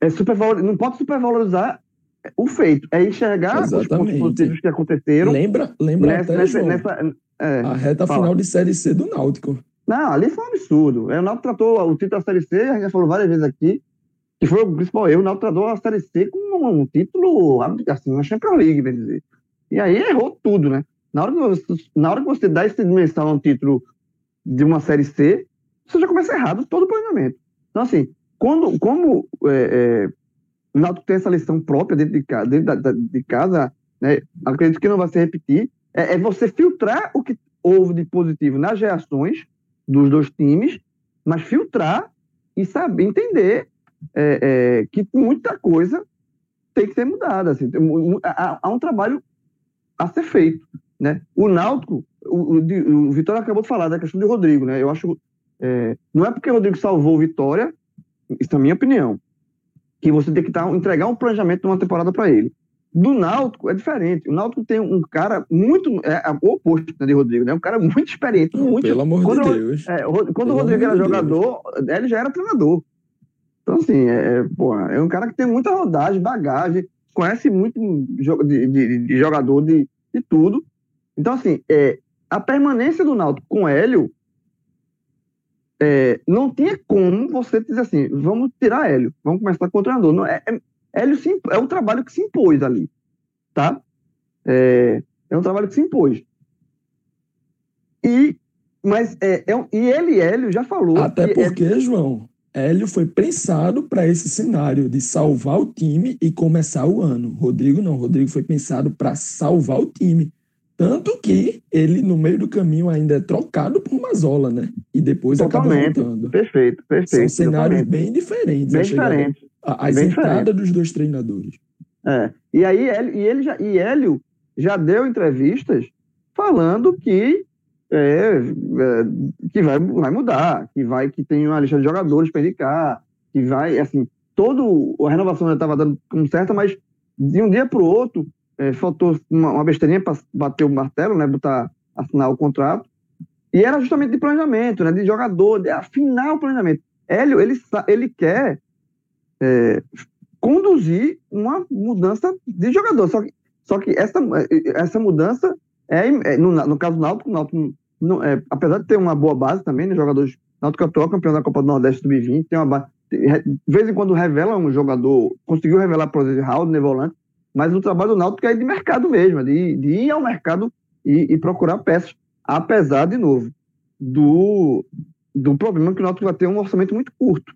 é supervalor, não pode supervalorizar o feito, é enxergar Exatamente. os pontos positivos que aconteceram. Lembra, lembra nessa, nessa, é, a reta fala. final de Série C do Náutico. Não, ali foi um absurdo. É, o Náutico tratou o título da Série C, a gente já falou várias vezes aqui, que foi o principal erro. O Náutico tratou a Série C com um, título, assim, uma Champions League, bem dizer. E aí errou tudo, né? Na hora, que você, na hora que você dá essa dimensão a um título de uma Série C, você já começa errado todo o planejamento. Então, assim, quando, como é, é, o Náutico tem essa lição própria dentro de casa, dentro da, da, de casa né? acredito que não vai se repetir, é, é, você filtrar o que houve de positivo nas reações dos dois times, mas filtrar e saber entender é, é, que muita coisa tem que ser mudada. Assim, há, há, um trabalho a ser feito. Né? O Náutico, o, o, o Vitória acabou de falar da questão de Rodrigo. Né? Eu acho. É, não é porque o Rodrigo salvou o Vitória, isso é a minha opinião, que você tem que tá, entregar um planejamento de uma temporada para ele. Do Náutico é diferente. O Náutico tem um cara muito. É, é o oposto né, de Rodrigo, né? Um cara muito experiente. Muito, Pelo amor quando, de Deus. É, quando o Rodrigo era jogador, Deus. ele já era treinador. Então, assim, é, é, porra, é um cara que tem muita rodagem, bagagem, conhece muito de, de, de jogador, de, de tudo. Então, assim, é, a permanência do Náutico com o Hélio é, não tinha como você dizer assim, vamos tirar Hélio, vamos começar com o treinador. Não, é, é Hélio se, é um trabalho que se impôs ali, tá? É, é um trabalho que se impôs. E, mas, é, é, e ele, Hélio, já falou... Até porque, é, João, Hélio foi pensado para esse cenário de salvar o time e começar o ano. Rodrigo não, Rodrigo foi pensado para salvar o time. Tanto que ele, no meio do caminho, ainda é trocado por Mazola, né? E depois Totalmente. acaba voltando. Perfeito, perfeito. São cenários totalmente. bem diferentes. Bem diferentes. As Bem entradas dos dois treinadores. É. E aí, Hélio, e, ele já, e Hélio já deu entrevistas falando que, é, é, que vai, vai mudar, que vai que tem uma lista de jogadores para indicar, que vai, assim, todo a renovação já estava dando como certa, mas de um dia para o outro é, faltou uma, uma besteirinha para bater o martelo, né, botar, assinar o contrato, e era justamente de planejamento, né, de jogador, de afinar o planejamento. Hélio, ele, ele quer é, conduzir uma mudança de jogador. Só que, só que essa, essa mudança é, é no, no, caso do Náutico, o Náutico não, é, apesar de ter uma boa base também, né, jogadores Náutico atual campeão da Copa do Nordeste 2020, tem uma base, de vez em quando revela um jogador, conseguiu revelar, por exemplo, Raul, Nevolante, mas o trabalho do Náutico é de mercado mesmo, de, de ir ao mercado e, e, procurar peças, apesar, de novo, do, do problema que o Náutico vai ter um orçamento muito curto.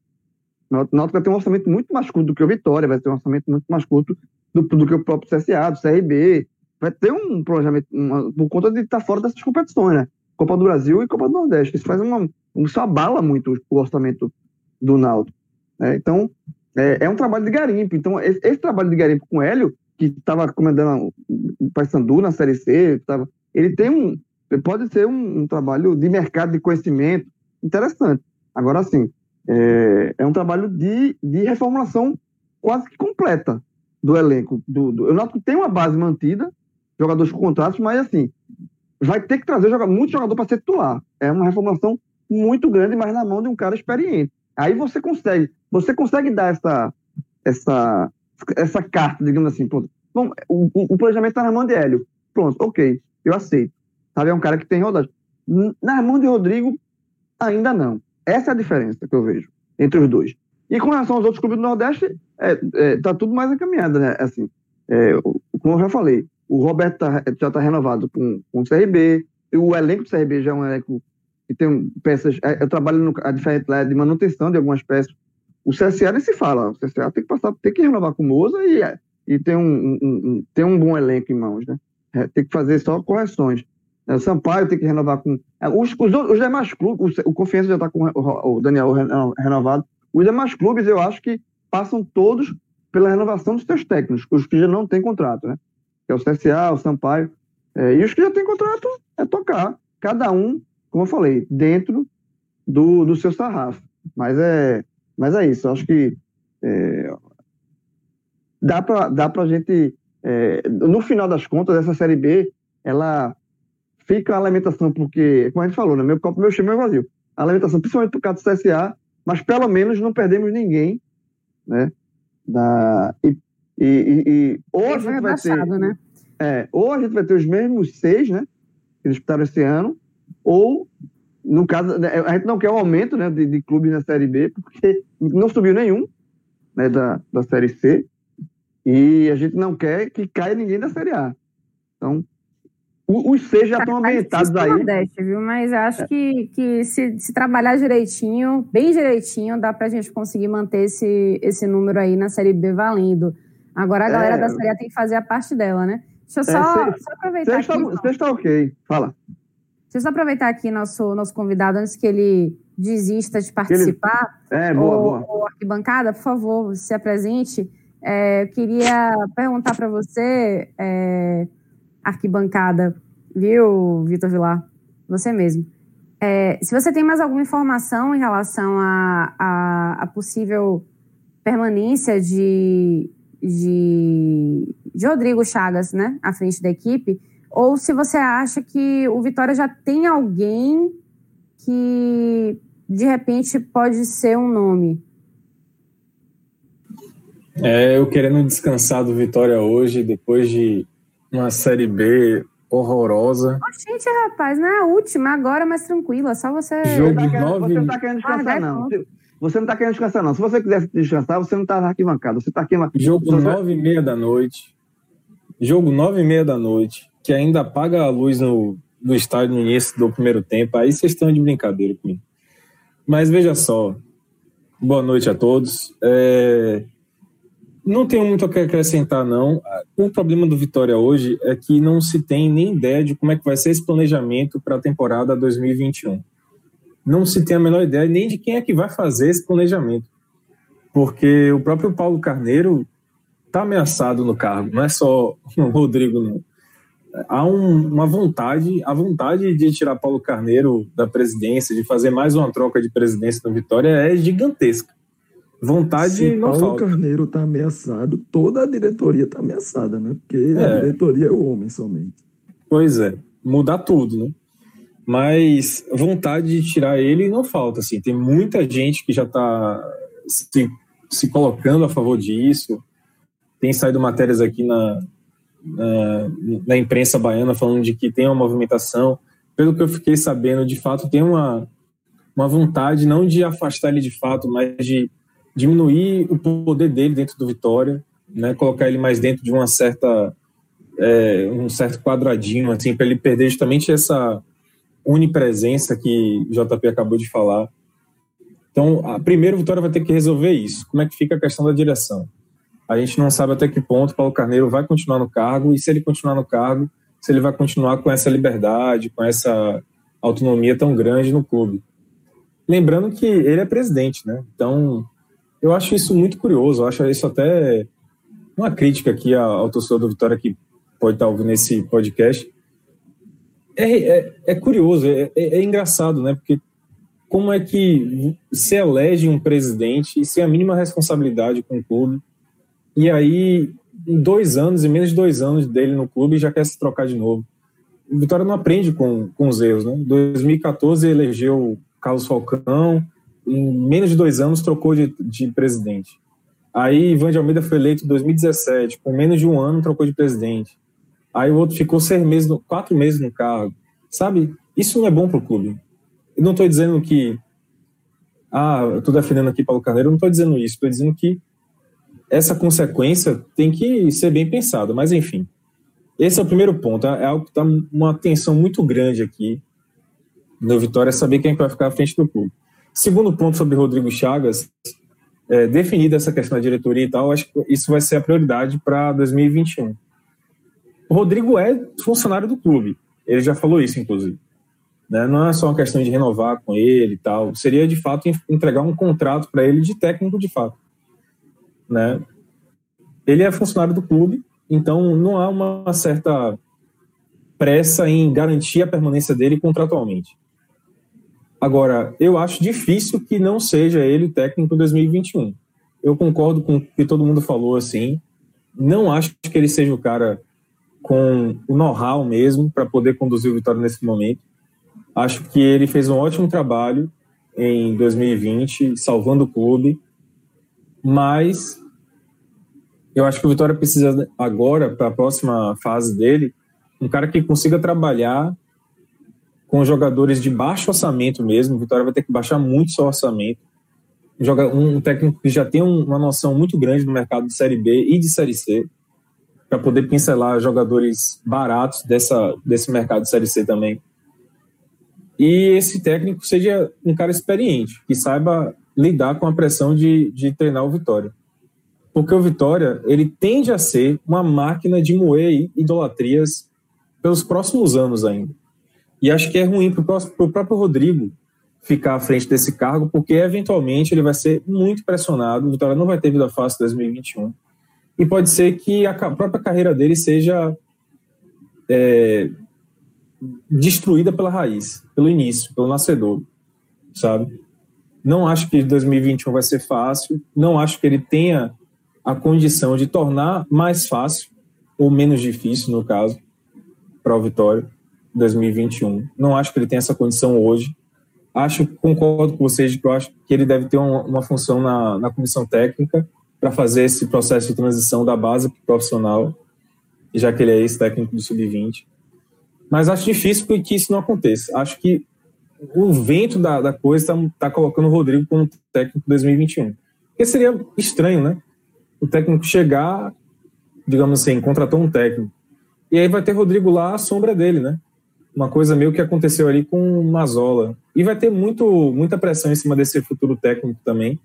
Náutico vai ter um orçamento muito mais curto do que o Vitória, vai ter um orçamento muito mais curto do, do que o próprio CSA, do CRB. Vai ter um planejamento, uma, por conta de estar fora dessas competições, né? Copa do Brasil e Copa do Nordeste. Isso faz uma. Isso abala muito o orçamento do Náutico. Né? Então, é, é, um trabalho de garimpo. Então, esse, esse trabalho de garimpo com o Hélio, que estava comandando o Paysandu na Série C, tava, ele tem um. Pode ser um, um trabalho de mercado de conhecimento interessante. Agora, assim, é, é um trabalho de, de reformulação quase que completa do elenco. Do, do, eu noto que tem uma base mantida, jogadores com contratos, mas assim, vai ter que trazer jogador, muito jogador para ser titular. É uma reformulação muito grande, mas na mão de um cara experiente. Aí você consegue, você consegue dar essa, essa, essa carta, digamos assim, pronto. Bom, o, o planejamento está na mão de Hélio. Pronto, ok, eu aceito. Sabe, é um cara que tem rodagem. Na mão de Rodrigo, ainda não. Essa é a diferença que eu vejo entre os dois. E com relação aos outros clubes do Nordeste, é, é, tá tudo mais encaminhado, né? Assim, é, como eu já falei, o Roberto tá, já está renovado com, com o CRB, o elenco do CRB já é um elenco que tem peças. É, eu trabalho no, a diferente lá de manutenção de algumas peças. O CSA nem se fala, o CSA tem que passar, tem que renovar com o Moza e, e ter, um, um, um, ter um bom elenco em mãos, né? É, tem que fazer só correções. O Sampaio tem que renovar com. É, os, os, os demais clubes, o, Confiança já está com o Daniel renovado. Os demais clubes, eu acho que passam todos pela renovação dos seus técnicos, os que já não têm contrato, né? Que é o CSA, o Sampaio. É, e os que já têm contrato é tocar. Cada um, como eu falei, dentro do, do seu sarrafo. Mas é, mas é isso. Eu acho que é, dá para dá a gente. É, no final das contas, essa Série B, ela fica a lamentação, porque, como a gente falou, né, meu copo, meu chão é vazio. A lamentação, principalmente por causa do CSA, mas pelo menos não perdemos ninguém, né? Da, e, e, e, e ou a gente vai ter, né? é, ou a gente vai ter os mesmos seis, né? Que disputaram esse ano, ou no caso, né, a gente não quer o um aumento né, de, de, clubes na Série B, porque não subiu nenhum né, da, da Série C, e a gente não quer que caia ninguém da Série A. Então, Os seis já estão Tá ambientados aí. Nordeste, viu? Mas eu acho que, que se, se trabalhar direitinho, bem direitinho, dá pra gente conseguir manter esse, esse número aí na Série B valendo. Agora a galera É. da Série A tem que fazer a parte dela, né? Deixa eu É, só, seis- só aproveitar Seis aqui. está tá ok. Fala. Deixa eu só aproveitar aqui nosso, nosso convidado antes que ele desista de participar. É, boa, Ô, boa. ô, arquibancada, por favor, se apresente. É, eu queria perguntar para você, é, arquibancada, viu, Vitor Vilar? Você mesmo. É, se você tem mais alguma informação em relação à a, a possível permanência de, de, de Rodrigo Chagas né, à frente da equipe, ou se você acha que o Vitória já tem alguém que de repente pode ser um nome. É, eu querendo descansar do Vitória hoje, depois de uma Série B horrorosa. Gente, rapaz, não é a última, agora é mais tranquila, só você. Jogo Você, tá querendo- nove- você não está querendo descansar, Ah, não. Você não está querendo descansar, não. Se você quisesse descansar, você não está na arquibancada. Você está aqui. Jogo Você- nove e meia da noite. Jogo nove e meia da noite, que ainda apaga a luz no, no estádio no início do primeiro tempo. Aí vocês estão de brincadeira comigo. Mas veja só. Boa noite a todos. É, Não tenho muito o que acrescentar, não. O problema do Vitória hoje é que não se tem nem ideia de como é que vai ser esse planejamento para a temporada 2021. Não se tem a menor ideia nem de quem é que vai fazer esse planejamento. Porque o próprio Paulo Carneiro está ameaçado no cargo, não é só o Rodrigo, não. Há um- uma vontade, a vontade de tirar Paulo Carneiro da presidência, de fazer mais uma troca de presidência no Vitória é gigantesca. Vontade Se não Paulo falta. Carneiro tá ameaçado, toda a diretoria tá ameaçada, né? Porque a É. diretoria é o homem somente. Pois é, mudar tudo, né? Mas vontade de tirar ele não falta, assim. Tem muita gente que já está se, se colocando a favor disso. Tem saído matérias aqui na, na, na imprensa baiana falando de que tem uma movimentação. Pelo que eu fiquei sabendo, de fato, tem uma, uma vontade não de afastar ele de fato, mas de diminuir o poder dele dentro do Vitória, né? Colocar ele mais dentro de uma certa é, um certo quadradinho, assim, para ele perder justamente essa unipresença que JP acabou de falar. Então, a, o Vitória vai ter que resolver isso. Como é que fica a questão da direção? A gente não sabe até que ponto Paulo Carneiro vai continuar no cargo e se ele continuar no cargo, se ele vai continuar com essa liberdade, com essa autonomia tão grande no clube. Lembrando que ele é presidente, né? Então, eu acho isso muito curioso. Eu acho isso até uma crítica aqui ao, torcedor do Vitória que pode estar ouvindo esse podcast. É, é, é curioso, é, é, é engraçado, né? Porque como é que se elege um presidente sem a mínima responsabilidade com o clube, e aí, em dois anos, em menos de dois anos dele no clube, já quer se trocar de novo. O Vitória não aprende com, com os erros, né? Em 2014 elegeu Carlos Falcão, em menos de dois anos trocou de, de presidente. Aí Ivan de Almeida foi eleito em 2017, com menos de um ano trocou de presidente. Aí o outro ficou seis meses, quatro meses no cargo. Sabe? Isso não é bom para o clube. Eu não estou dizendo que. Ah, eu estou defendendo aqui Paulo Carneiro, não estou dizendo isso. Estou dizendo que essa consequência tem que ser bem pensada. Mas, enfim. Esse é o primeiro ponto. É algo que está uma tensão muito grande aqui no Vitória, saber quem é vai ficar à frente do clube. Segundo ponto sobre Rodrigo Chagas, é, definida essa questão da diretoria e tal, acho que isso vai ser a prioridade para 2021. O Rodrigo é funcionário do clube. Ele já falou isso, inclusive. Né? Não é só uma questão de renovar com ele e tal. Seria, de fato, en- entregar um contrato para ele de técnico, de fato. Né? Ele é funcionário do clube, então não há uma certa pressa em garantir a permanência dele contratualmente. Agora, eu acho difícil que não seja ele o técnico em 2021. Eu concordo com o que todo mundo falou, assim. Não acho que ele seja o cara com o know-how mesmo para poder conduzir o Vitória nesse momento. Acho que ele fez um ótimo trabalho em 2020, salvando o clube, mas eu acho que o Vitória precisa agora, para a próxima fase dele, um cara que consiga trabalhar com jogadores de baixo orçamento mesmo. O Vitória vai ter que baixar muito seu orçamento. Joga um técnico que já tem uma noção muito grande do mercado de Série B e de Série C para poder pincelar jogadores baratos dessa, desse mercado de Série C também. E esse técnico seja um cara experiente, que saiba lidar com a pressão de, de treinar o Vitória. Porque o Vitória, ele tende a ser uma máquina de moer idolatrias pelos próximos anos ainda. E acho que é ruim para o próprio Rodrigo ficar à frente desse cargo, porque eventualmente ele vai ser muito pressionado. O Vitória não vai ter vida fácil em 2021. E pode ser que a própria carreira dele seja é, destruída pela raiz, pelo início, pelo nascedor, sabe? Não acho que 2021 vai ser fácil, não acho que ele tenha a condição de tornar mais fácil, ou menos difícil, no caso, para o Vitória 2021. Não acho que ele tenha essa condição hoje. Acho, concordo com vocês, que eu acho que ele deve ter uma, uma função na, na comissão técnica para fazer esse processo de transição da base para o profissional, já que ele é ex-técnico do Sub-20. Mas acho difícil que isso não aconteça. Acho que o vento da, da coisa está tá colocando o Rodrigo como técnico de 2021. Porque seria estranho, né? O técnico chegar, digamos assim, contratou um técnico. E aí vai ter Rodrigo lá à sombra dele, né? Uma coisa meio que aconteceu ali com o Mazola. E vai ter muito, muita pressão em cima desse futuro técnico também.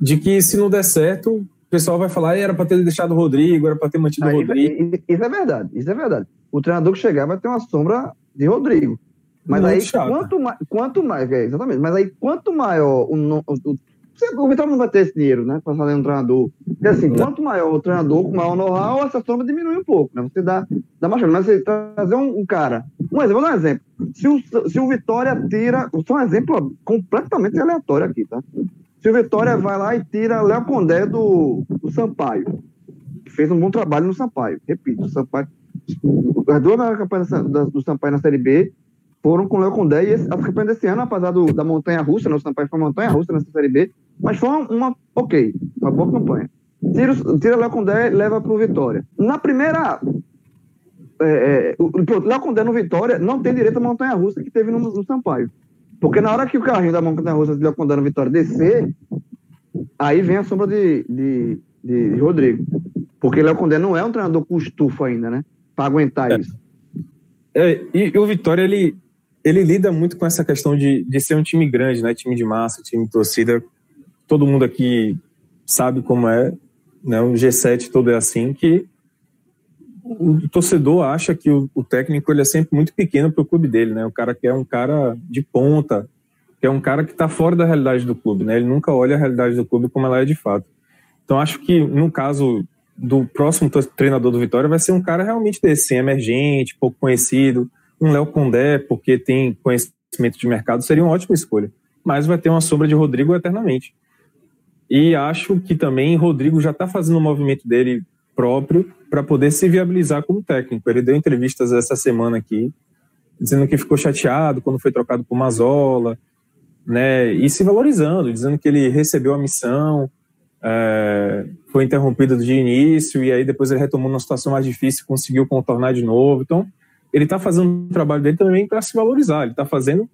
De que se não der certo, o pessoal vai falar, era para ter deixado o Rodrigo, era para ter mantido aí, o Rodrigo. Isso é verdade, isso é verdade. O treinador que chegar vai ter uma sombra de Rodrigo. Mas Muito aí, chato. quanto mais, quanto mais, é, exatamente, mas aí quanto maior o, o, o o Vitória não vai ter esse dinheiro, né? Fazer um treinador. Porque assim, quanto maior o treinador, com maior know-how, essa sombra diminui um pouco, né? Você dá, dá mais chance. Mas você trazer um, um, cara. Um exemplo, vou dar um exemplo. Se o, se o Vitória tira. Só um exemplo completamente aleatório aqui, tá? Se o Vitória vai lá e tira Léo Condé do, do Sampaio, que fez um bom trabalho no Sampaio. Repito, o Sampaio. As duas campanhas do Sampaio na Série B foram com o Léo Condé e as campanhas desse ano, apesar do, da montanha russa, né, o Sampaio foi montanha russa nessa Série B, mas foi uma, uma ok, uma boa campanha. Tira, tira Léo Condé e leva para o Vitória. Na primeira. É, é, Léo Condé no Vitória não tem direito à montanha russa que teve no, no Sampaio. Porque na hora que o carrinho da montanha russa de Léo Condé no Vitória descer, aí vem a sombra de, de, de Rodrigo. Porque Léo Condé não é um treinador com estufa ainda, né? Para aguentar é. isso. É, e o Vitória, ele, ele lida muito com essa questão de, de ser um time grande, né? Time de massa, time de torcida. Todo mundo aqui sabe como é, né? O G7 todo é assim, que o torcedor acha que o, o técnico ele é sempre muito pequeno para o clube dele, né? O cara que é um cara de ponta, que é um cara que está fora da realidade do clube, né? Ele nunca olha a realidade do clube como ela é de fato. Então acho que no caso do próximo treinador do Vitória vai ser um cara realmente desse, emergente, pouco conhecido, um Léo Condé, porque tem conhecimento de mercado, seria uma ótima escolha. Mas vai ter uma sombra de Rodrigo eternamente. E acho que também Rodrigo já está fazendo o um movimento dele próprio para poder se viabilizar como técnico. Ele deu entrevistas essa semana aqui, dizendo que ficou chateado quando foi trocado por Mazola, né? E se valorizando, dizendo que ele recebeu a missão, é, foi interrompido de início e aí depois ele retomou numa situação mais difícil, conseguiu contornar de novo. Então, ele está fazendo o trabalho dele também para se valorizar. Ele está fazendo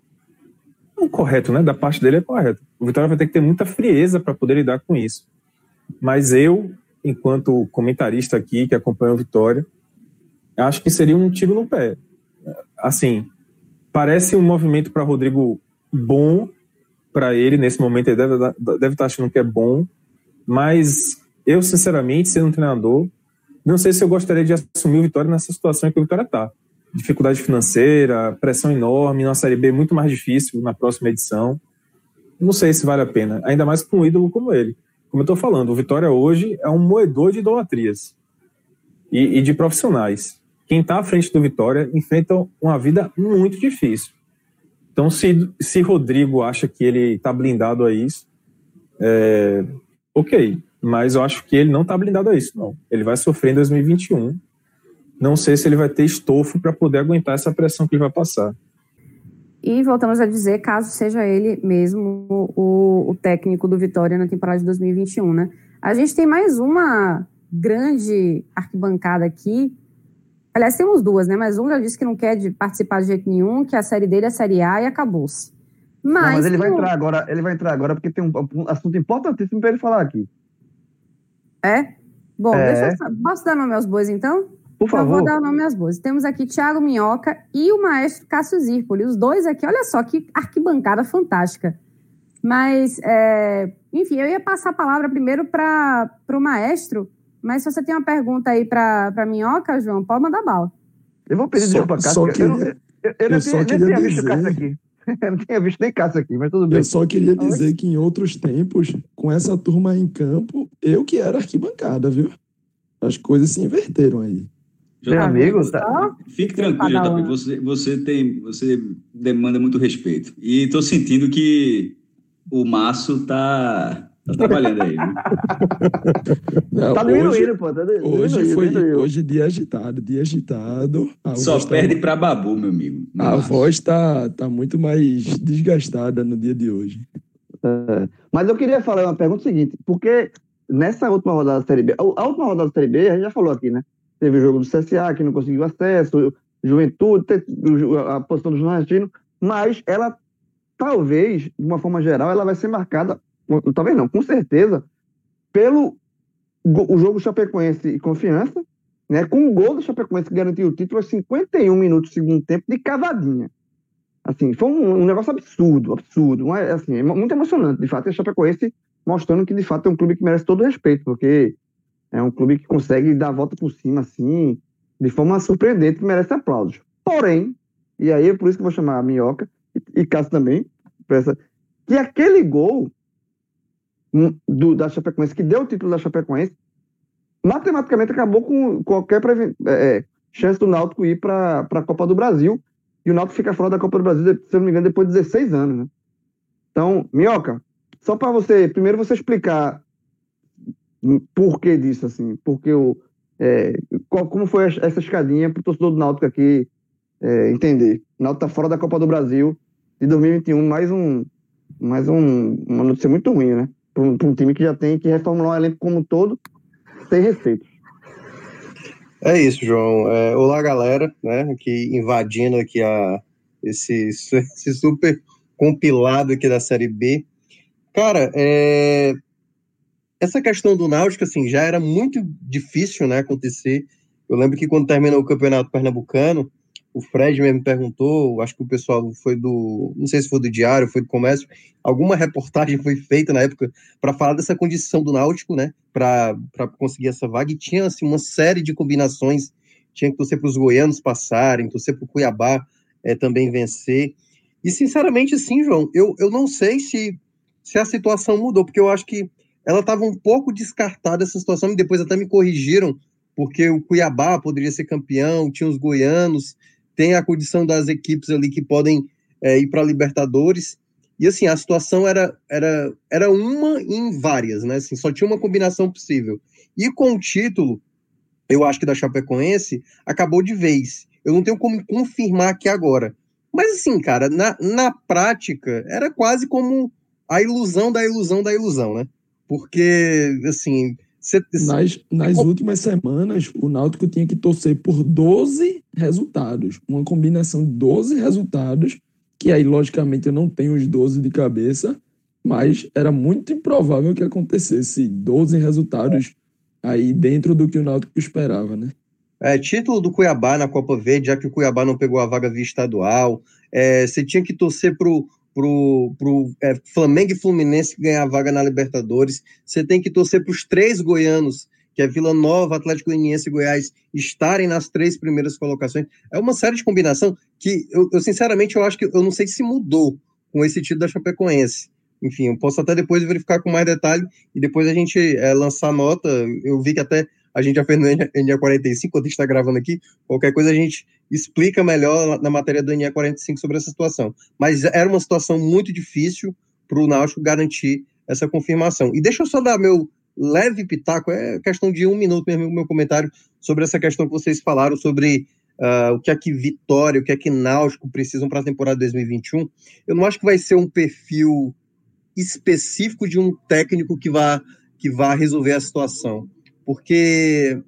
o correto, né? Da parte dele é correto. O Vitória vai ter que ter muita frieza para poder lidar com isso. Mas eu, enquanto comentarista aqui que acompanha o Vitória, acho que seria um tiro no pé. Assim, parece um movimento para Rodrigo bom para ele nesse momento. Ele deve, deve estar tá achando que é bom, mas eu, sinceramente, sendo um treinador, não sei se eu gostaria de assumir o Vitória nessa situação em que o Vitória está dificuldade financeira, pressão enorme, na Série B muito mais difícil na próxima edição. Não sei se vale a pena, ainda mais com um ídolo como ele. Como eu estou falando, o Vitória hoje é um moedor de idolatrias e, e de profissionais. Quem está à frente do Vitória enfrenta uma vida muito difícil. Então, se, se Rodrigo acha que ele está blindado a isso, é, ok, mas eu acho que ele não está blindado a isso, não. Ele vai sofrer em 2021 não sei se ele vai ter estofo para poder aguentar essa pressão que ele vai passar. E voltamos a dizer, caso seja ele mesmo o, o técnico do Vitória na temporada de 2021, né? A gente tem mais uma grande arquibancada aqui. Aliás, temos duas, né? Mas um já disse que não quer de participar de jeito nenhum, que a série dele é a série A e acabou-se. Mas, não, mas ele vai entrar agora, ele vai entrar agora porque tem um, um assunto importantíssimo para ele falar aqui. É? Bom, é. deixa eu, posso dar nome aos bois, então? Por favor. Eu vou dar nome aos bois. Temos aqui Thiago Minhoca e o maestro Cássio Zirpoli. Os dois aqui, olha só que arquibancada fantástica. Mas, é, enfim, eu ia passar a palavra primeiro para o maestro, mas se você tem uma pergunta aí para Minhoca, João, pode mandar bala. Eu vou pedir desculpa, Cássio. Eu, eu, eu, eu, não tinha, tinha visto Cássio aqui. Eu não tinha visto nem Cássio aqui, mas tudo bem. Eu só queria dizer que em outros tempos, com essa turma em campo, eu que era arquibancada, viu? As coisas se inverteram aí. Meu amigo, tá... Fique tranquilo, tá? você, você, tem, você demanda muito respeito. E estou sentindo que o Maço tá, tá trabalhando aí. Né? Não, tá diminuindo, pô. Tá diminuindo, hoje foi hoje dia agitado, dia agitado. Só perde tá... para Babu, meu amigo. A Maço. voz tá, tá muito mais desgastada no dia de hoje. É, mas eu queria falar uma pergunta seguinte, porque nessa última rodada da Série B, a última rodada da Série B, a gente já falou aqui, né? Teve o jogo do CSA, que não conseguiu acesso, Juventude, a posição do nordestinos, mas ela, talvez, de uma forma geral, ela vai ser marcada, talvez não, com certeza, pelo o jogo Chapecoense e Confiança, né, com o gol do Chapecoense que garantiu o título aos 51 minutos do segundo tempo de cavadinha. Assim, foi um, um negócio absurdo, absurdo. assim, é muito emocionante, de fato, e a Chapecoense mostrando que, de fato, é um clube que merece todo o respeito, porque é um clube que consegue dar a volta por cima, assim, de forma surpreendente, que merece aplausos. Porém, e aí é por isso que eu vou chamar a Minhoca, e, e Cássio também, essa, que aquele gol hum, do, da Chapecoense, que deu o título da Chapecoense, matematicamente acabou com qualquer é, é, chance do Náutico ir para a Copa do Brasil, e o Náutico fica fora da Copa do Brasil, se eu não me engano, depois de 16 anos, né? Então, Minhoca, só para você, primeiro você explicar por que disso, assim? Porque o, é, qual, como foi essa escadinha para o torcedor do Náutico aqui é, entender? O Náutico está fora da Copa do Brasil de 2021, mais um, mais um, uma notícia muito ruim, né? Para um, um, time que já tem que reformular o elenco como um todo, sem receitos. É isso, João. É, olá, galera, né? Aqui invadindo aqui a, esse, esse super compilado aqui da Série B. Cara, é, essa questão do Náutico, assim, já era muito difícil, né, acontecer. Eu lembro que quando terminou o Campeonato Pernambucano, o Fred mesmo perguntou, acho que o pessoal foi do, não sei se foi do Diário, foi do Comércio, alguma reportagem foi feita na época para falar dessa condição do Náutico, né, para conseguir essa vaga, e tinha, assim, uma série de combinações, tinha que torcer para os goianos passarem, torcer para o Cuiabá é, também vencer, e sinceramente, assim, João, eu, eu não sei se, se a situação mudou, porque eu acho que ela estava um pouco descartada essa situação, e depois até me corrigiram, porque o Cuiabá poderia ser campeão, tinha os goianos, tem a condição das equipes ali que podem é, ir para Libertadores. E assim, a situação era, era, era uma em várias, né? Assim, só tinha uma combinação possível. E com o título, eu acho que da Chapecoense, acabou de vez. Eu não tenho como confirmar aqui agora. Mas assim, cara, na, na prática, era quase como a ilusão da ilusão da ilusão, né? Porque, assim. Cê, nas, nas últimas semanas, o Náutico tinha que torcer por 12 resultados. Uma combinação de 12 resultados, que aí, logicamente, eu não tenho os 12 de cabeça, mas era muito improvável que acontecesse 12 resultados aí dentro do que o Náutico esperava, né? É, título do Cuiabá na Copa Verde, já que o Cuiabá não pegou a vaga via estadual. É, você tinha que torcer pro, pro, pro é, Flamengo e Fluminense ganhar vaga na Libertadores. Você tem que torcer para os três goianos, que é Vila Nova, Atlético Goianiense e Goiás, estarem nas três primeiras colocações. É uma série de combinação que eu, eu, sinceramente eu acho que eu não sei se mudou com esse título da Chapecoense. Enfim, eu posso até depois verificar com mais detalhe e depois a gente é, lançar nota. Eu vi que até a gente já fez no NA45, quando a gente está gravando aqui, qualquer coisa a gente explica melhor na matéria do NA45 sobre essa situação. Mas era uma situação muito difícil para o Náutico garantir essa confirmação. E deixa eu só dar meu leve pitaco, é questão de um minuto mesmo, meu comentário sobre essa questão que vocês falaram sobre uh, o que é que Vitória, o que é que Náutico precisam para a temporada 2021. Eu não acho que vai ser um perfil específico de um técnico que vá, que vá resolver a situação porque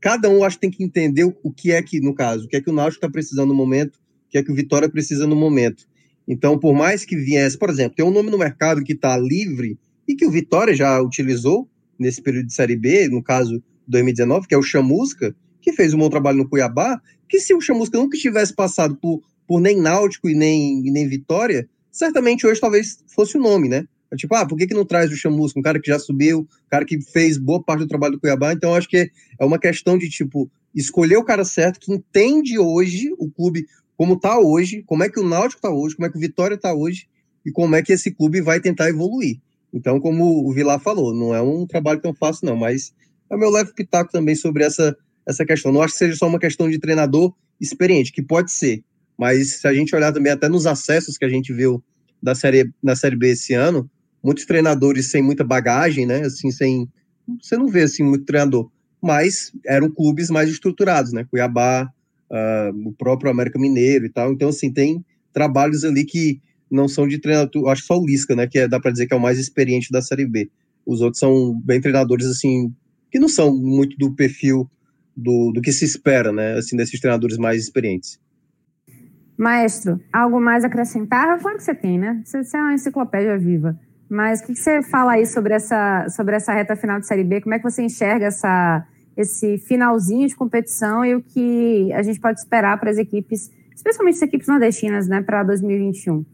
cada um acho que tem que entender o que é que, no caso, o que é que o Náutico está precisando no momento, o que é que o Vitória precisa no momento. Então, por mais que viesse, por exemplo, tem um nome no mercado que está livre e que o Vitória já utilizou nesse período de Série B, no caso 2019, que é o Chamusca, que fez um bom trabalho no Cuiabá, que se o Chamusca nunca tivesse passado por, por nem Náutico e nem, nem Vitória, certamente hoje talvez fosse o nome, né? É tipo, ah, por que, que não traz o Chamusca, um cara que já subiu, um cara que fez boa parte do trabalho do Cuiabá? Então, acho que é uma questão de, tipo, escolher o cara certo, que entende hoje o clube como tá hoje, como é que o Náutico tá hoje, como é que o Vitória tá hoje, e como é que esse clube vai tentar evoluir. Então, como o Vilar falou, não é um trabalho tão fácil, não, mas é o meu leve pitaco também sobre essa, essa questão. Não acho que seja só uma questão de treinador experiente, que pode ser, mas se a gente olhar também até nos acessos que a gente viu da série, na Série B esse ano, muitos treinadores sem muita bagagem, né? Assim, sem. Você não vê assim muito treinador, mas eram clubes mais estruturados, né? Cuiabá, uh, o próprio América Mineiro e tal. Então, assim, tem trabalhos ali que não são de treinador. Acho que só o Lisca, né? Que é, dá para dizer que é o mais experiente da Série B. Os outros são bem treinadores, assim, que não são muito do perfil do, do que se espera, né? Assim, desses treinadores mais experientes. Maestro, algo mais acrescentar? Claro que você tem, né? Você, você é uma enciclopédia viva. Mas o que, você fala aí sobre essa, sobre essa reta final de Série B? Como é que você enxerga essa, esse finalzinho de competição e o que a gente pode esperar para as equipes, especialmente as equipes nordestinas, né, para 2021?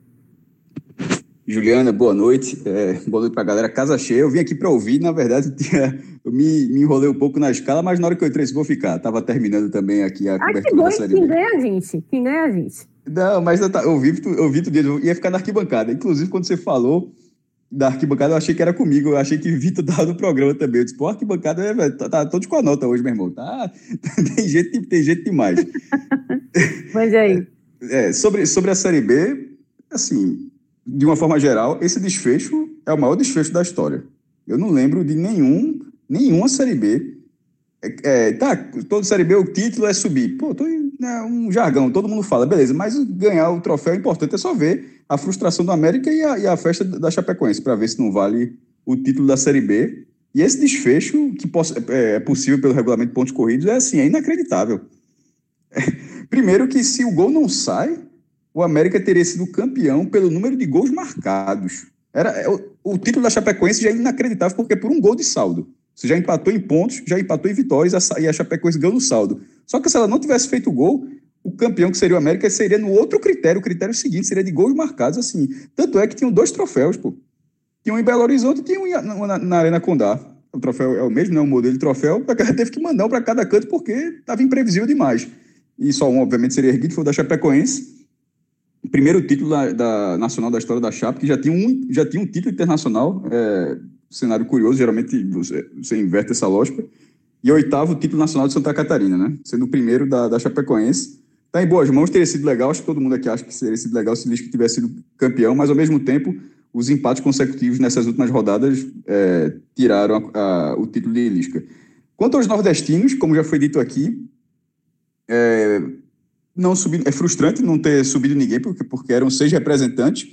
Juliana, boa noite. É, boa noite para a galera. Casa cheia. Eu vim aqui para ouvir, na verdade, tinha, eu me, me, enrolei um pouco na escala, mas na hora que eu entrei, vou ficar. Estava terminando também aqui a ah, cobertura que bom, da série Quem ganha a gente? Quem ganha a gente? Não, mas eu, eu, vi, eu vi tudo, eu ia ficar na arquibancada. Inclusive, quando você falou da arquibancada, eu achei que era comigo. Eu achei que Vitor estava no programa também. Eu disse, pô, arquibancada é, tá, tá todos com a nota hoje, meu irmão. Tá, tem, jeito, tem jeito demais. mas aí. É, sobre, sobre a Série B, assim, de uma forma geral, esse desfecho é o maior desfecho da história. Eu não lembro de nenhum, nenhuma Série B é, é, tá, todo Série B o título é subir. Pô, tô, é um jargão, todo mundo fala, beleza, mas ganhar o troféu é importante, é só ver a frustração do América e a, e a festa da Chapecoense, para ver se não vale o título da Série B. E esse desfecho, que é, é possível pelo regulamento de pontos corridos, é assim, é inacreditável. Primeiro que se o gol não sai, o América teria sido campeão pelo número de gols marcados. Era, é, o, o título da Chapecoense já é inacreditável, porque é por um gol de saldo. Você já empatou em pontos, já empatou em vitórias e a Chapecoense ganhou no saldo. Só que se ela não tivesse feito o gol, o campeão que seria o América seria no outro critério. O critério seguinte seria de gols marcados, assim. Tanto é que tinham dois troféus, pô. Tinha um em Belo Horizonte e tinha um na, na Arena Condá. O troféu é o mesmo, não é o modelo de troféu. A cara teve que mandar um para cada canto porque estava imprevisível demais. E só um, obviamente, seria erguido, foi o da Chapecoense. Primeiro título da, da, nacional da história da Chape, que já tinha um, já tinha um título internacional. É, cenário curioso, geralmente você, você inverte essa lógica. E oitavo, título nacional de Santa Catarina, né? Sendo o primeiro da, da Chapecoense. Está em boas mãos, teria sido legal. Acho que todo mundo aqui acha que teria sido legal se o Lisca tivesse sido campeão, mas ao mesmo tempo, os empates consecutivos nessas últimas rodadas é, tiraram a, a, o título de Lisca. Quanto aos nordestinos, como já foi dito aqui, é, não subi, é frustrante não ter subido ninguém, porque, porque eram seis representantes,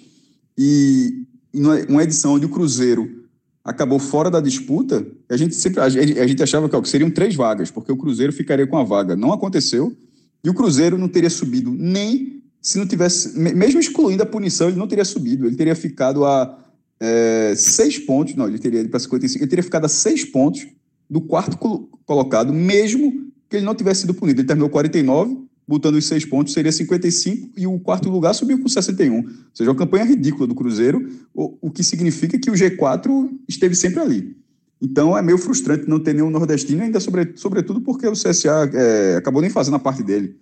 e, e uma edição onde o Cruzeiro acabou fora da disputa, a gente sempre a gente, a gente achava que seriam três vagas, porque o Cruzeiro ficaria com a vaga. Não aconteceu. E o Cruzeiro não teria subido nem se não tivesse, mesmo excluindo a punição, ele não teria subido. Ele teria ficado a é, seis pontos. Não, ele teria ido para 55. Ele teria ficado a seis pontos do quarto colocado, mesmo que ele não tivesse sido punido. Ele terminou 49 botando os seis pontos, seria 55, e o quarto lugar subiu com 61. Ou seja, uma campanha ridícula do Cruzeiro, o, o que significa que o G4 esteve sempre ali. Então é meio frustrante não ter nenhum nordestino, ainda sobre, sobretudo porque o CSA é, acabou nem fazendo a parte dele.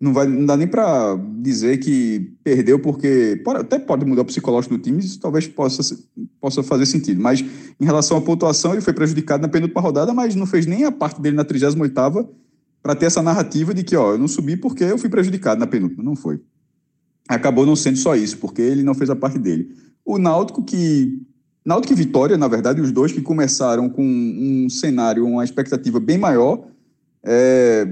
Não, vai, não dá nem para dizer que perdeu, porque pode, até pode mudar o psicológico do time, isso talvez possa, possa fazer sentido. Mas em relação à pontuação, ele foi prejudicado na penúltima rodada, mas não fez nem a parte dele na 38 para ter essa narrativa de que, ó, eu não subi porque eu fui prejudicado na penúltima. Não foi. Acabou não sendo só isso, porque ele não fez a parte dele. O Náutico que Náutico e Vitória, na verdade, os dois que começaram com um cenário, uma expectativa bem maior, é,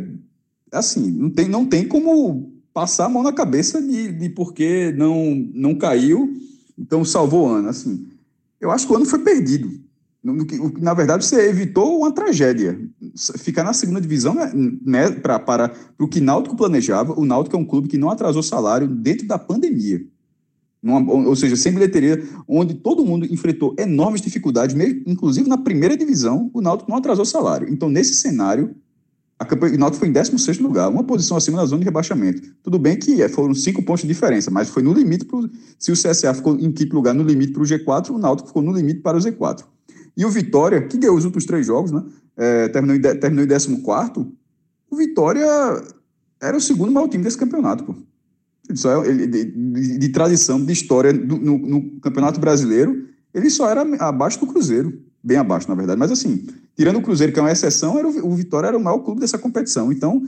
assim, não tem, não tem como passar a mão na cabeça de, de porque não, não caiu, então salvou o ano. Assim, eu acho que o ano foi perdido. Na verdade, você evitou uma tragédia. Ficar na segunda divisão né, né pra, para, para o que Náutico planejava. O Náutico é um clube que não atrasou salário dentro da pandemia. Numa, ou seja, sem bilheteria, onde todo mundo enfrentou enormes dificuldades, mesmo, inclusive na primeira divisão, o Náutico não atrasou salário. Então, nesse cenário, a campanha, o Náutico foi em 16 lugar, uma posição acima da zona de rebaixamento. Tudo bem que é, foram cinco pontos de diferença, mas foi no limite. Pro, se o CSA ficou em quinto lugar no limite para o G4, o Náutico ficou no limite para o Z4. E o Vitória, que ganhou os últimos três jogos, né, é, terminou, em, terminou em 14, o Vitória era o segundo maior time desse campeonato. Pô. Só é, ele, de, de, de, tradição, de história do, no, no Campeonato Brasileiro, ele só era abaixo do Cruzeiro. Bem abaixo, na verdade. Mas assim, tirando o Cruzeiro, que é uma exceção, era o, o Vitória era o maior clube dessa competição. Então,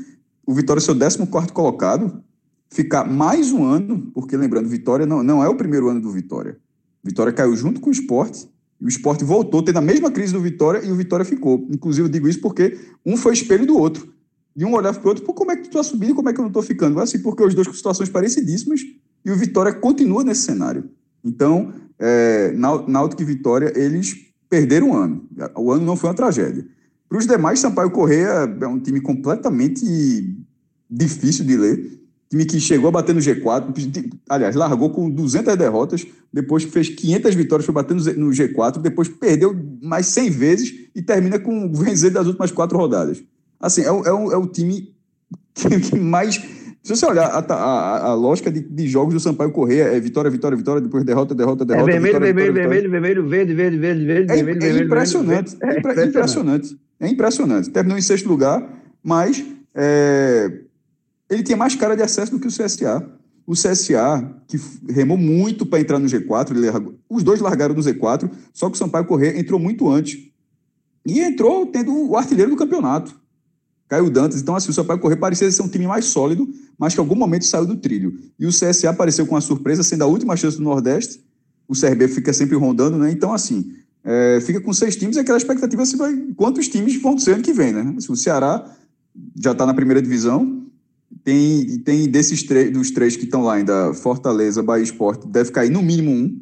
o Vitória, seu 14 colocado, ficar mais um ano, porque lembrando, Vitória não, não é o primeiro ano do Vitória. Vitória caiu junto com o esporte, o esporte voltou, tendo a mesma crise do Vitória, e o Vitória ficou. Inclusive, eu digo isso porque um foi espelho do outro. E um olhava para o outro, pô, como é que tu está subindo e como é que eu não estou ficando? Assim, porque os dois com situações parecidíssimas, e o Vitória continua nesse cenário. Então, é, Náutico e Vitória, eles perderam um ano. O ano não foi uma tragédia. Para os demais, Sampaio Correia é um time completamente difícil de ler. Time que chegou a bater no G4, aliás, largou com 200 derrotas, depois fez 500 vitórias, foi bater no G4, depois perdeu mais 100 vezes e termina com vencer das últimas quatro rodadas. Assim, é, o, é, o, é o time que, que mais se você olhar a, a, a lógica de, de, jogos do Sampaio Correia, é vitória, vitória, vitória, depois derrota, derrota, derrota. É vermelho, vitória, vermelho, vitória, vermelho, vermelho, verde, verde, verde, verde, é, vermelho, é vermelho, impressionante, vermelho, é impressionante. impressionante. É impressionante. Terminou em sexto lugar, mas é, ele tinha mais cara de acesso do que o CSA. O CSA, que remou muito para entrar no G4, largou, os dois largaram no Z4, só que o Sampaio Correia entrou muito antes. E entrou tendo o artilheiro do campeonato. Caio Dantas. Então, assim, o Sampaio Correia parecia ser um time mais sólido, mas que em algum momento saiu do trilho. E o CSA apareceu com a surpresa, sendo a última chance do Nordeste. O CRB fica sempre rondando, né? Então, assim, é, fica com seis times e aquela expectativa se vai, quantos times vão ser ano que vem, né? Assim, o Ceará já está na primeira divisão, tem, tem desses três, dos três que estão lá ainda, Fortaleza, Bahia Esporte, deve cair no mínimo um.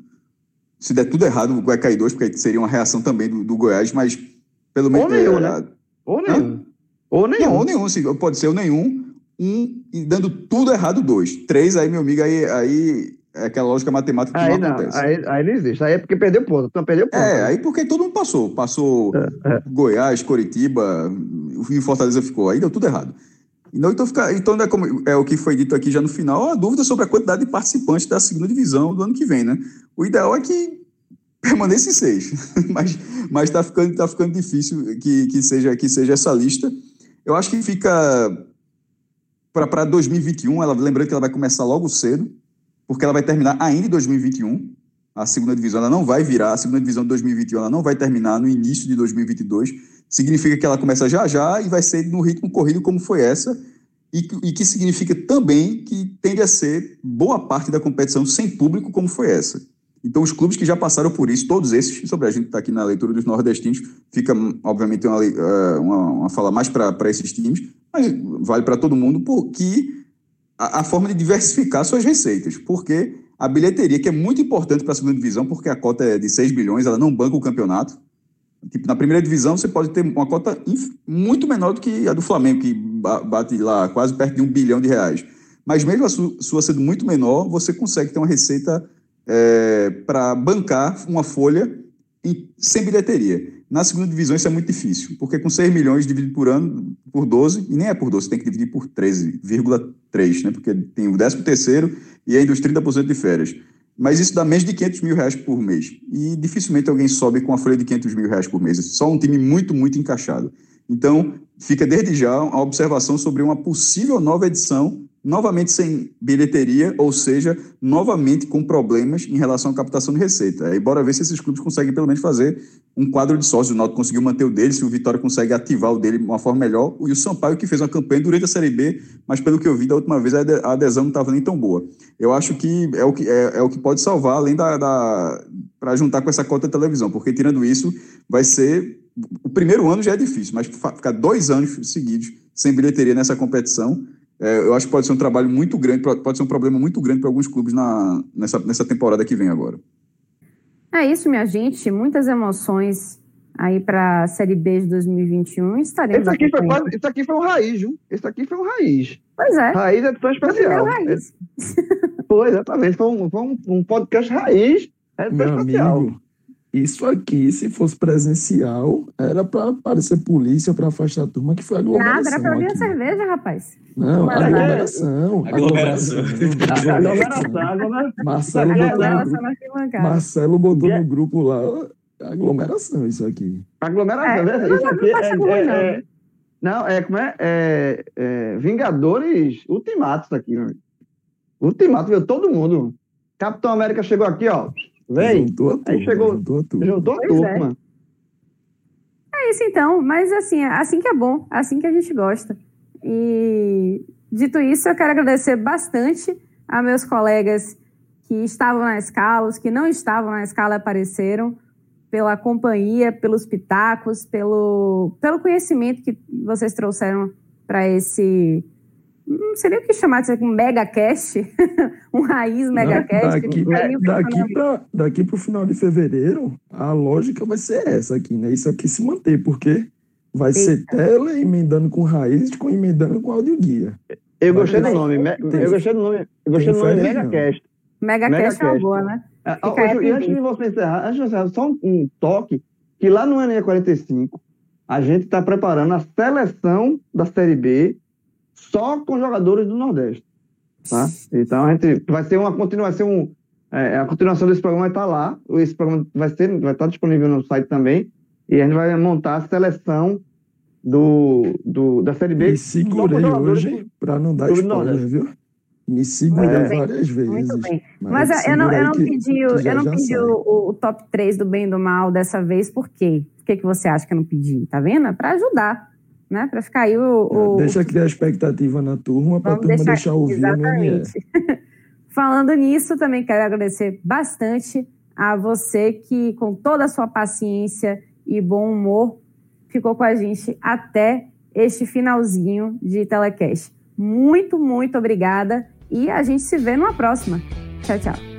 Se der tudo errado, vai cair dois, porque seria uma reação também do, do Goiás, mas pelo menos. Ou nenhum, é, né? Ou nenhum. Ou nenhum. Não, ou nenhum, sim. Pode ser o nenhum, um e dando tudo errado, dois. Três, aí, meu amigo, aí, aí é aquela lógica matemática que aí não, não acontece. Aí, aí não existe. Aí é porque perdeu ponto. Então perdeu ponto. É, aí porque todo mundo passou. Passou é, é. Goiás, Coritiba, e Fortaleza ficou. Aí deu tudo errado. Então, então, fica, então é, como, é o que foi dito aqui já no final, a dúvida sobre a quantidade de participantes da segunda divisão do ano que vem, né? O ideal é que permaneça em seis, mas mas está ficando tá ficando difícil que, que seja que seja essa lista. Eu acho que fica para 2021, ela, lembrando que ela vai começar logo cedo, porque ela vai terminar ainda em 2021. A segunda divisão ela não vai virar, a segunda divisão de 2021 ela não vai terminar no início de 2022. Significa que ela começa já já e vai ser no ritmo corrido como foi essa, e, e que significa também que tende a ser boa parte da competição sem público como foi essa. Então, os clubes que já passaram por isso, todos esses, sobre a gente está aqui na leitura dos nordestinos, fica, obviamente, uma, eh, uma, uma fala mais para esses times, mas vale para todo mundo, porque a, a, forma de diversificar suas receitas, porque a bilheteria, que é muito importante para a segunda divisão, porque a cota é de 6 bilhões, ela não banca o campeonato. Tipo, na primeira divisão, você pode ter uma cota muito menor do que a do Flamengo, que bate lá quase perto de um bilhão de reais. Mas mesmo a sua sendo muito menor, você consegue ter uma receita é, para bancar uma folha em, sem bilheteria. Na segunda divisão isso é muito difícil, porque com 6 milhões dividido por ano, por 12, e nem é por 12, tem que dividir por 13,3, né? porque tem o 13 terceiro e ainda os 30% de férias. Mas isso dá menos de 500 mil reais por mês. E dificilmente alguém sobe com a folha de 500 mil reais por mês. Só um time muito, muito encaixado. Então, fica desde já a observação sobre uma possível nova edição novamente sem bilheteria, ou seja, novamente com problemas em relação à captação de receita. Aí bora ver se esses clubes conseguem pelo menos fazer um quadro de sócios. O Náutico conseguiu manter o dele, se o Vitória consegue ativar o dele de uma forma melhor. E o Sampaio que fez uma campanha durante a Série B, mas pelo que eu vi da última vez, a adesão não estava nem tão boa. Eu acho que é o que, é, é o que pode salvar, além da... da para juntar com essa cota de televisão, porque tirando isso, vai ser... O primeiro ano já é difícil, mas ficar dois anos seguidos sem bilheteria nessa competição é, eu acho que pode ser um trabalho muito grande, pode ser um problema muito grande para alguns clubes na, nessa, nessa temporada que vem agora. É isso, minha gente. Muitas emoções aí para a Série B de 2021. Estaremos Esse aqui, foi quase, esse aqui foi um raiz, viu? Esse aqui foi um raiz. Pois é. Raiz é edição especial. Primeiro raiz. Foi, exatamente. Foi um, foi um, um podcast raiz, edição Meu especial. amigo, isso aqui, se fosse presencial, era para aparecer polícia para afastar a turma, que foi Nada, aglomeração. era para vir a aqui. cerveja, rapaz. Não, Nada. aglomeração. Aglomeração. Aglomeração, aglomeração. Marcelo Isso aqui é botou. Marcelo botou Yeah. no grupo lá, aglomeração isso aqui. Aglomeração, É, né? não, Isso aqui é, é- não. é- Não, é como é? É, é Vingadores Ultimatos aqui, meu amigo. Ultimato, veio todo mundo. Capitão América chegou aqui, ó. Vem, Juntou a turma, Aí chegou- juntou a turma. juntou a turma. É isso então, mas assim, é assim que é bom, é assim que a gente gosta. E dito isso, eu quero agradecer bastante a meus colegas que estavam na escala, os que não estavam na escala e apareceram, pela companhia, pelos pitacos, pelo, pelo conhecimento que vocês trouxeram para esse. Não sei nem o que chamar aqui, um megacast, um raiz megacast. daqui, aí daqui, pra, daqui pro final de fevereiro, a lógica vai ser essa aqui, né? Isso aqui se manter, porque vai ser tela emendando com raiz, com emendando com áudio guia. Eu gostei do nome. me- tem- Eu gostei do nome. Eu gostei do nome. Megacast. Megacast é uma boa, né? Ah, Fica ó, aí a e antes de você encerrar, antes de encerrar, só um, um toque, que lá no NE 45, a gente está preparando a seleção da Série B só com jogadores do Nordeste. Tá? Então a gente vai ser uma continuação, um, é, a continuação desse programa vai estar lá. Esse programa vai, ser, vai estar disponível no site também. E a gente vai montar a seleção do, do, da Série B. Me segurei hoje para não dar spoiler, Nordeste. viu? Me segurei É. várias vezes. Muito bem. Mas eu- eu não, eu não pedi, o- que já eu não já pedi o, o top 3 do bem e do mal dessa vez, por quê? Por que, que você acha que eu não pedi? Tá vendo? É pra ajudar, né? Pra ficar aí o. o- Deixa criar expectativa na turma para a turma deixar- deixar, ouvir. Exatamente. Falando nisso, também quero agradecer bastante a você que, com toda a sua paciência e bom humor, ficou com a gente até este finalzinho de telecast. Muito, muito obrigada e a gente se vê numa próxima. Tchau, tchau.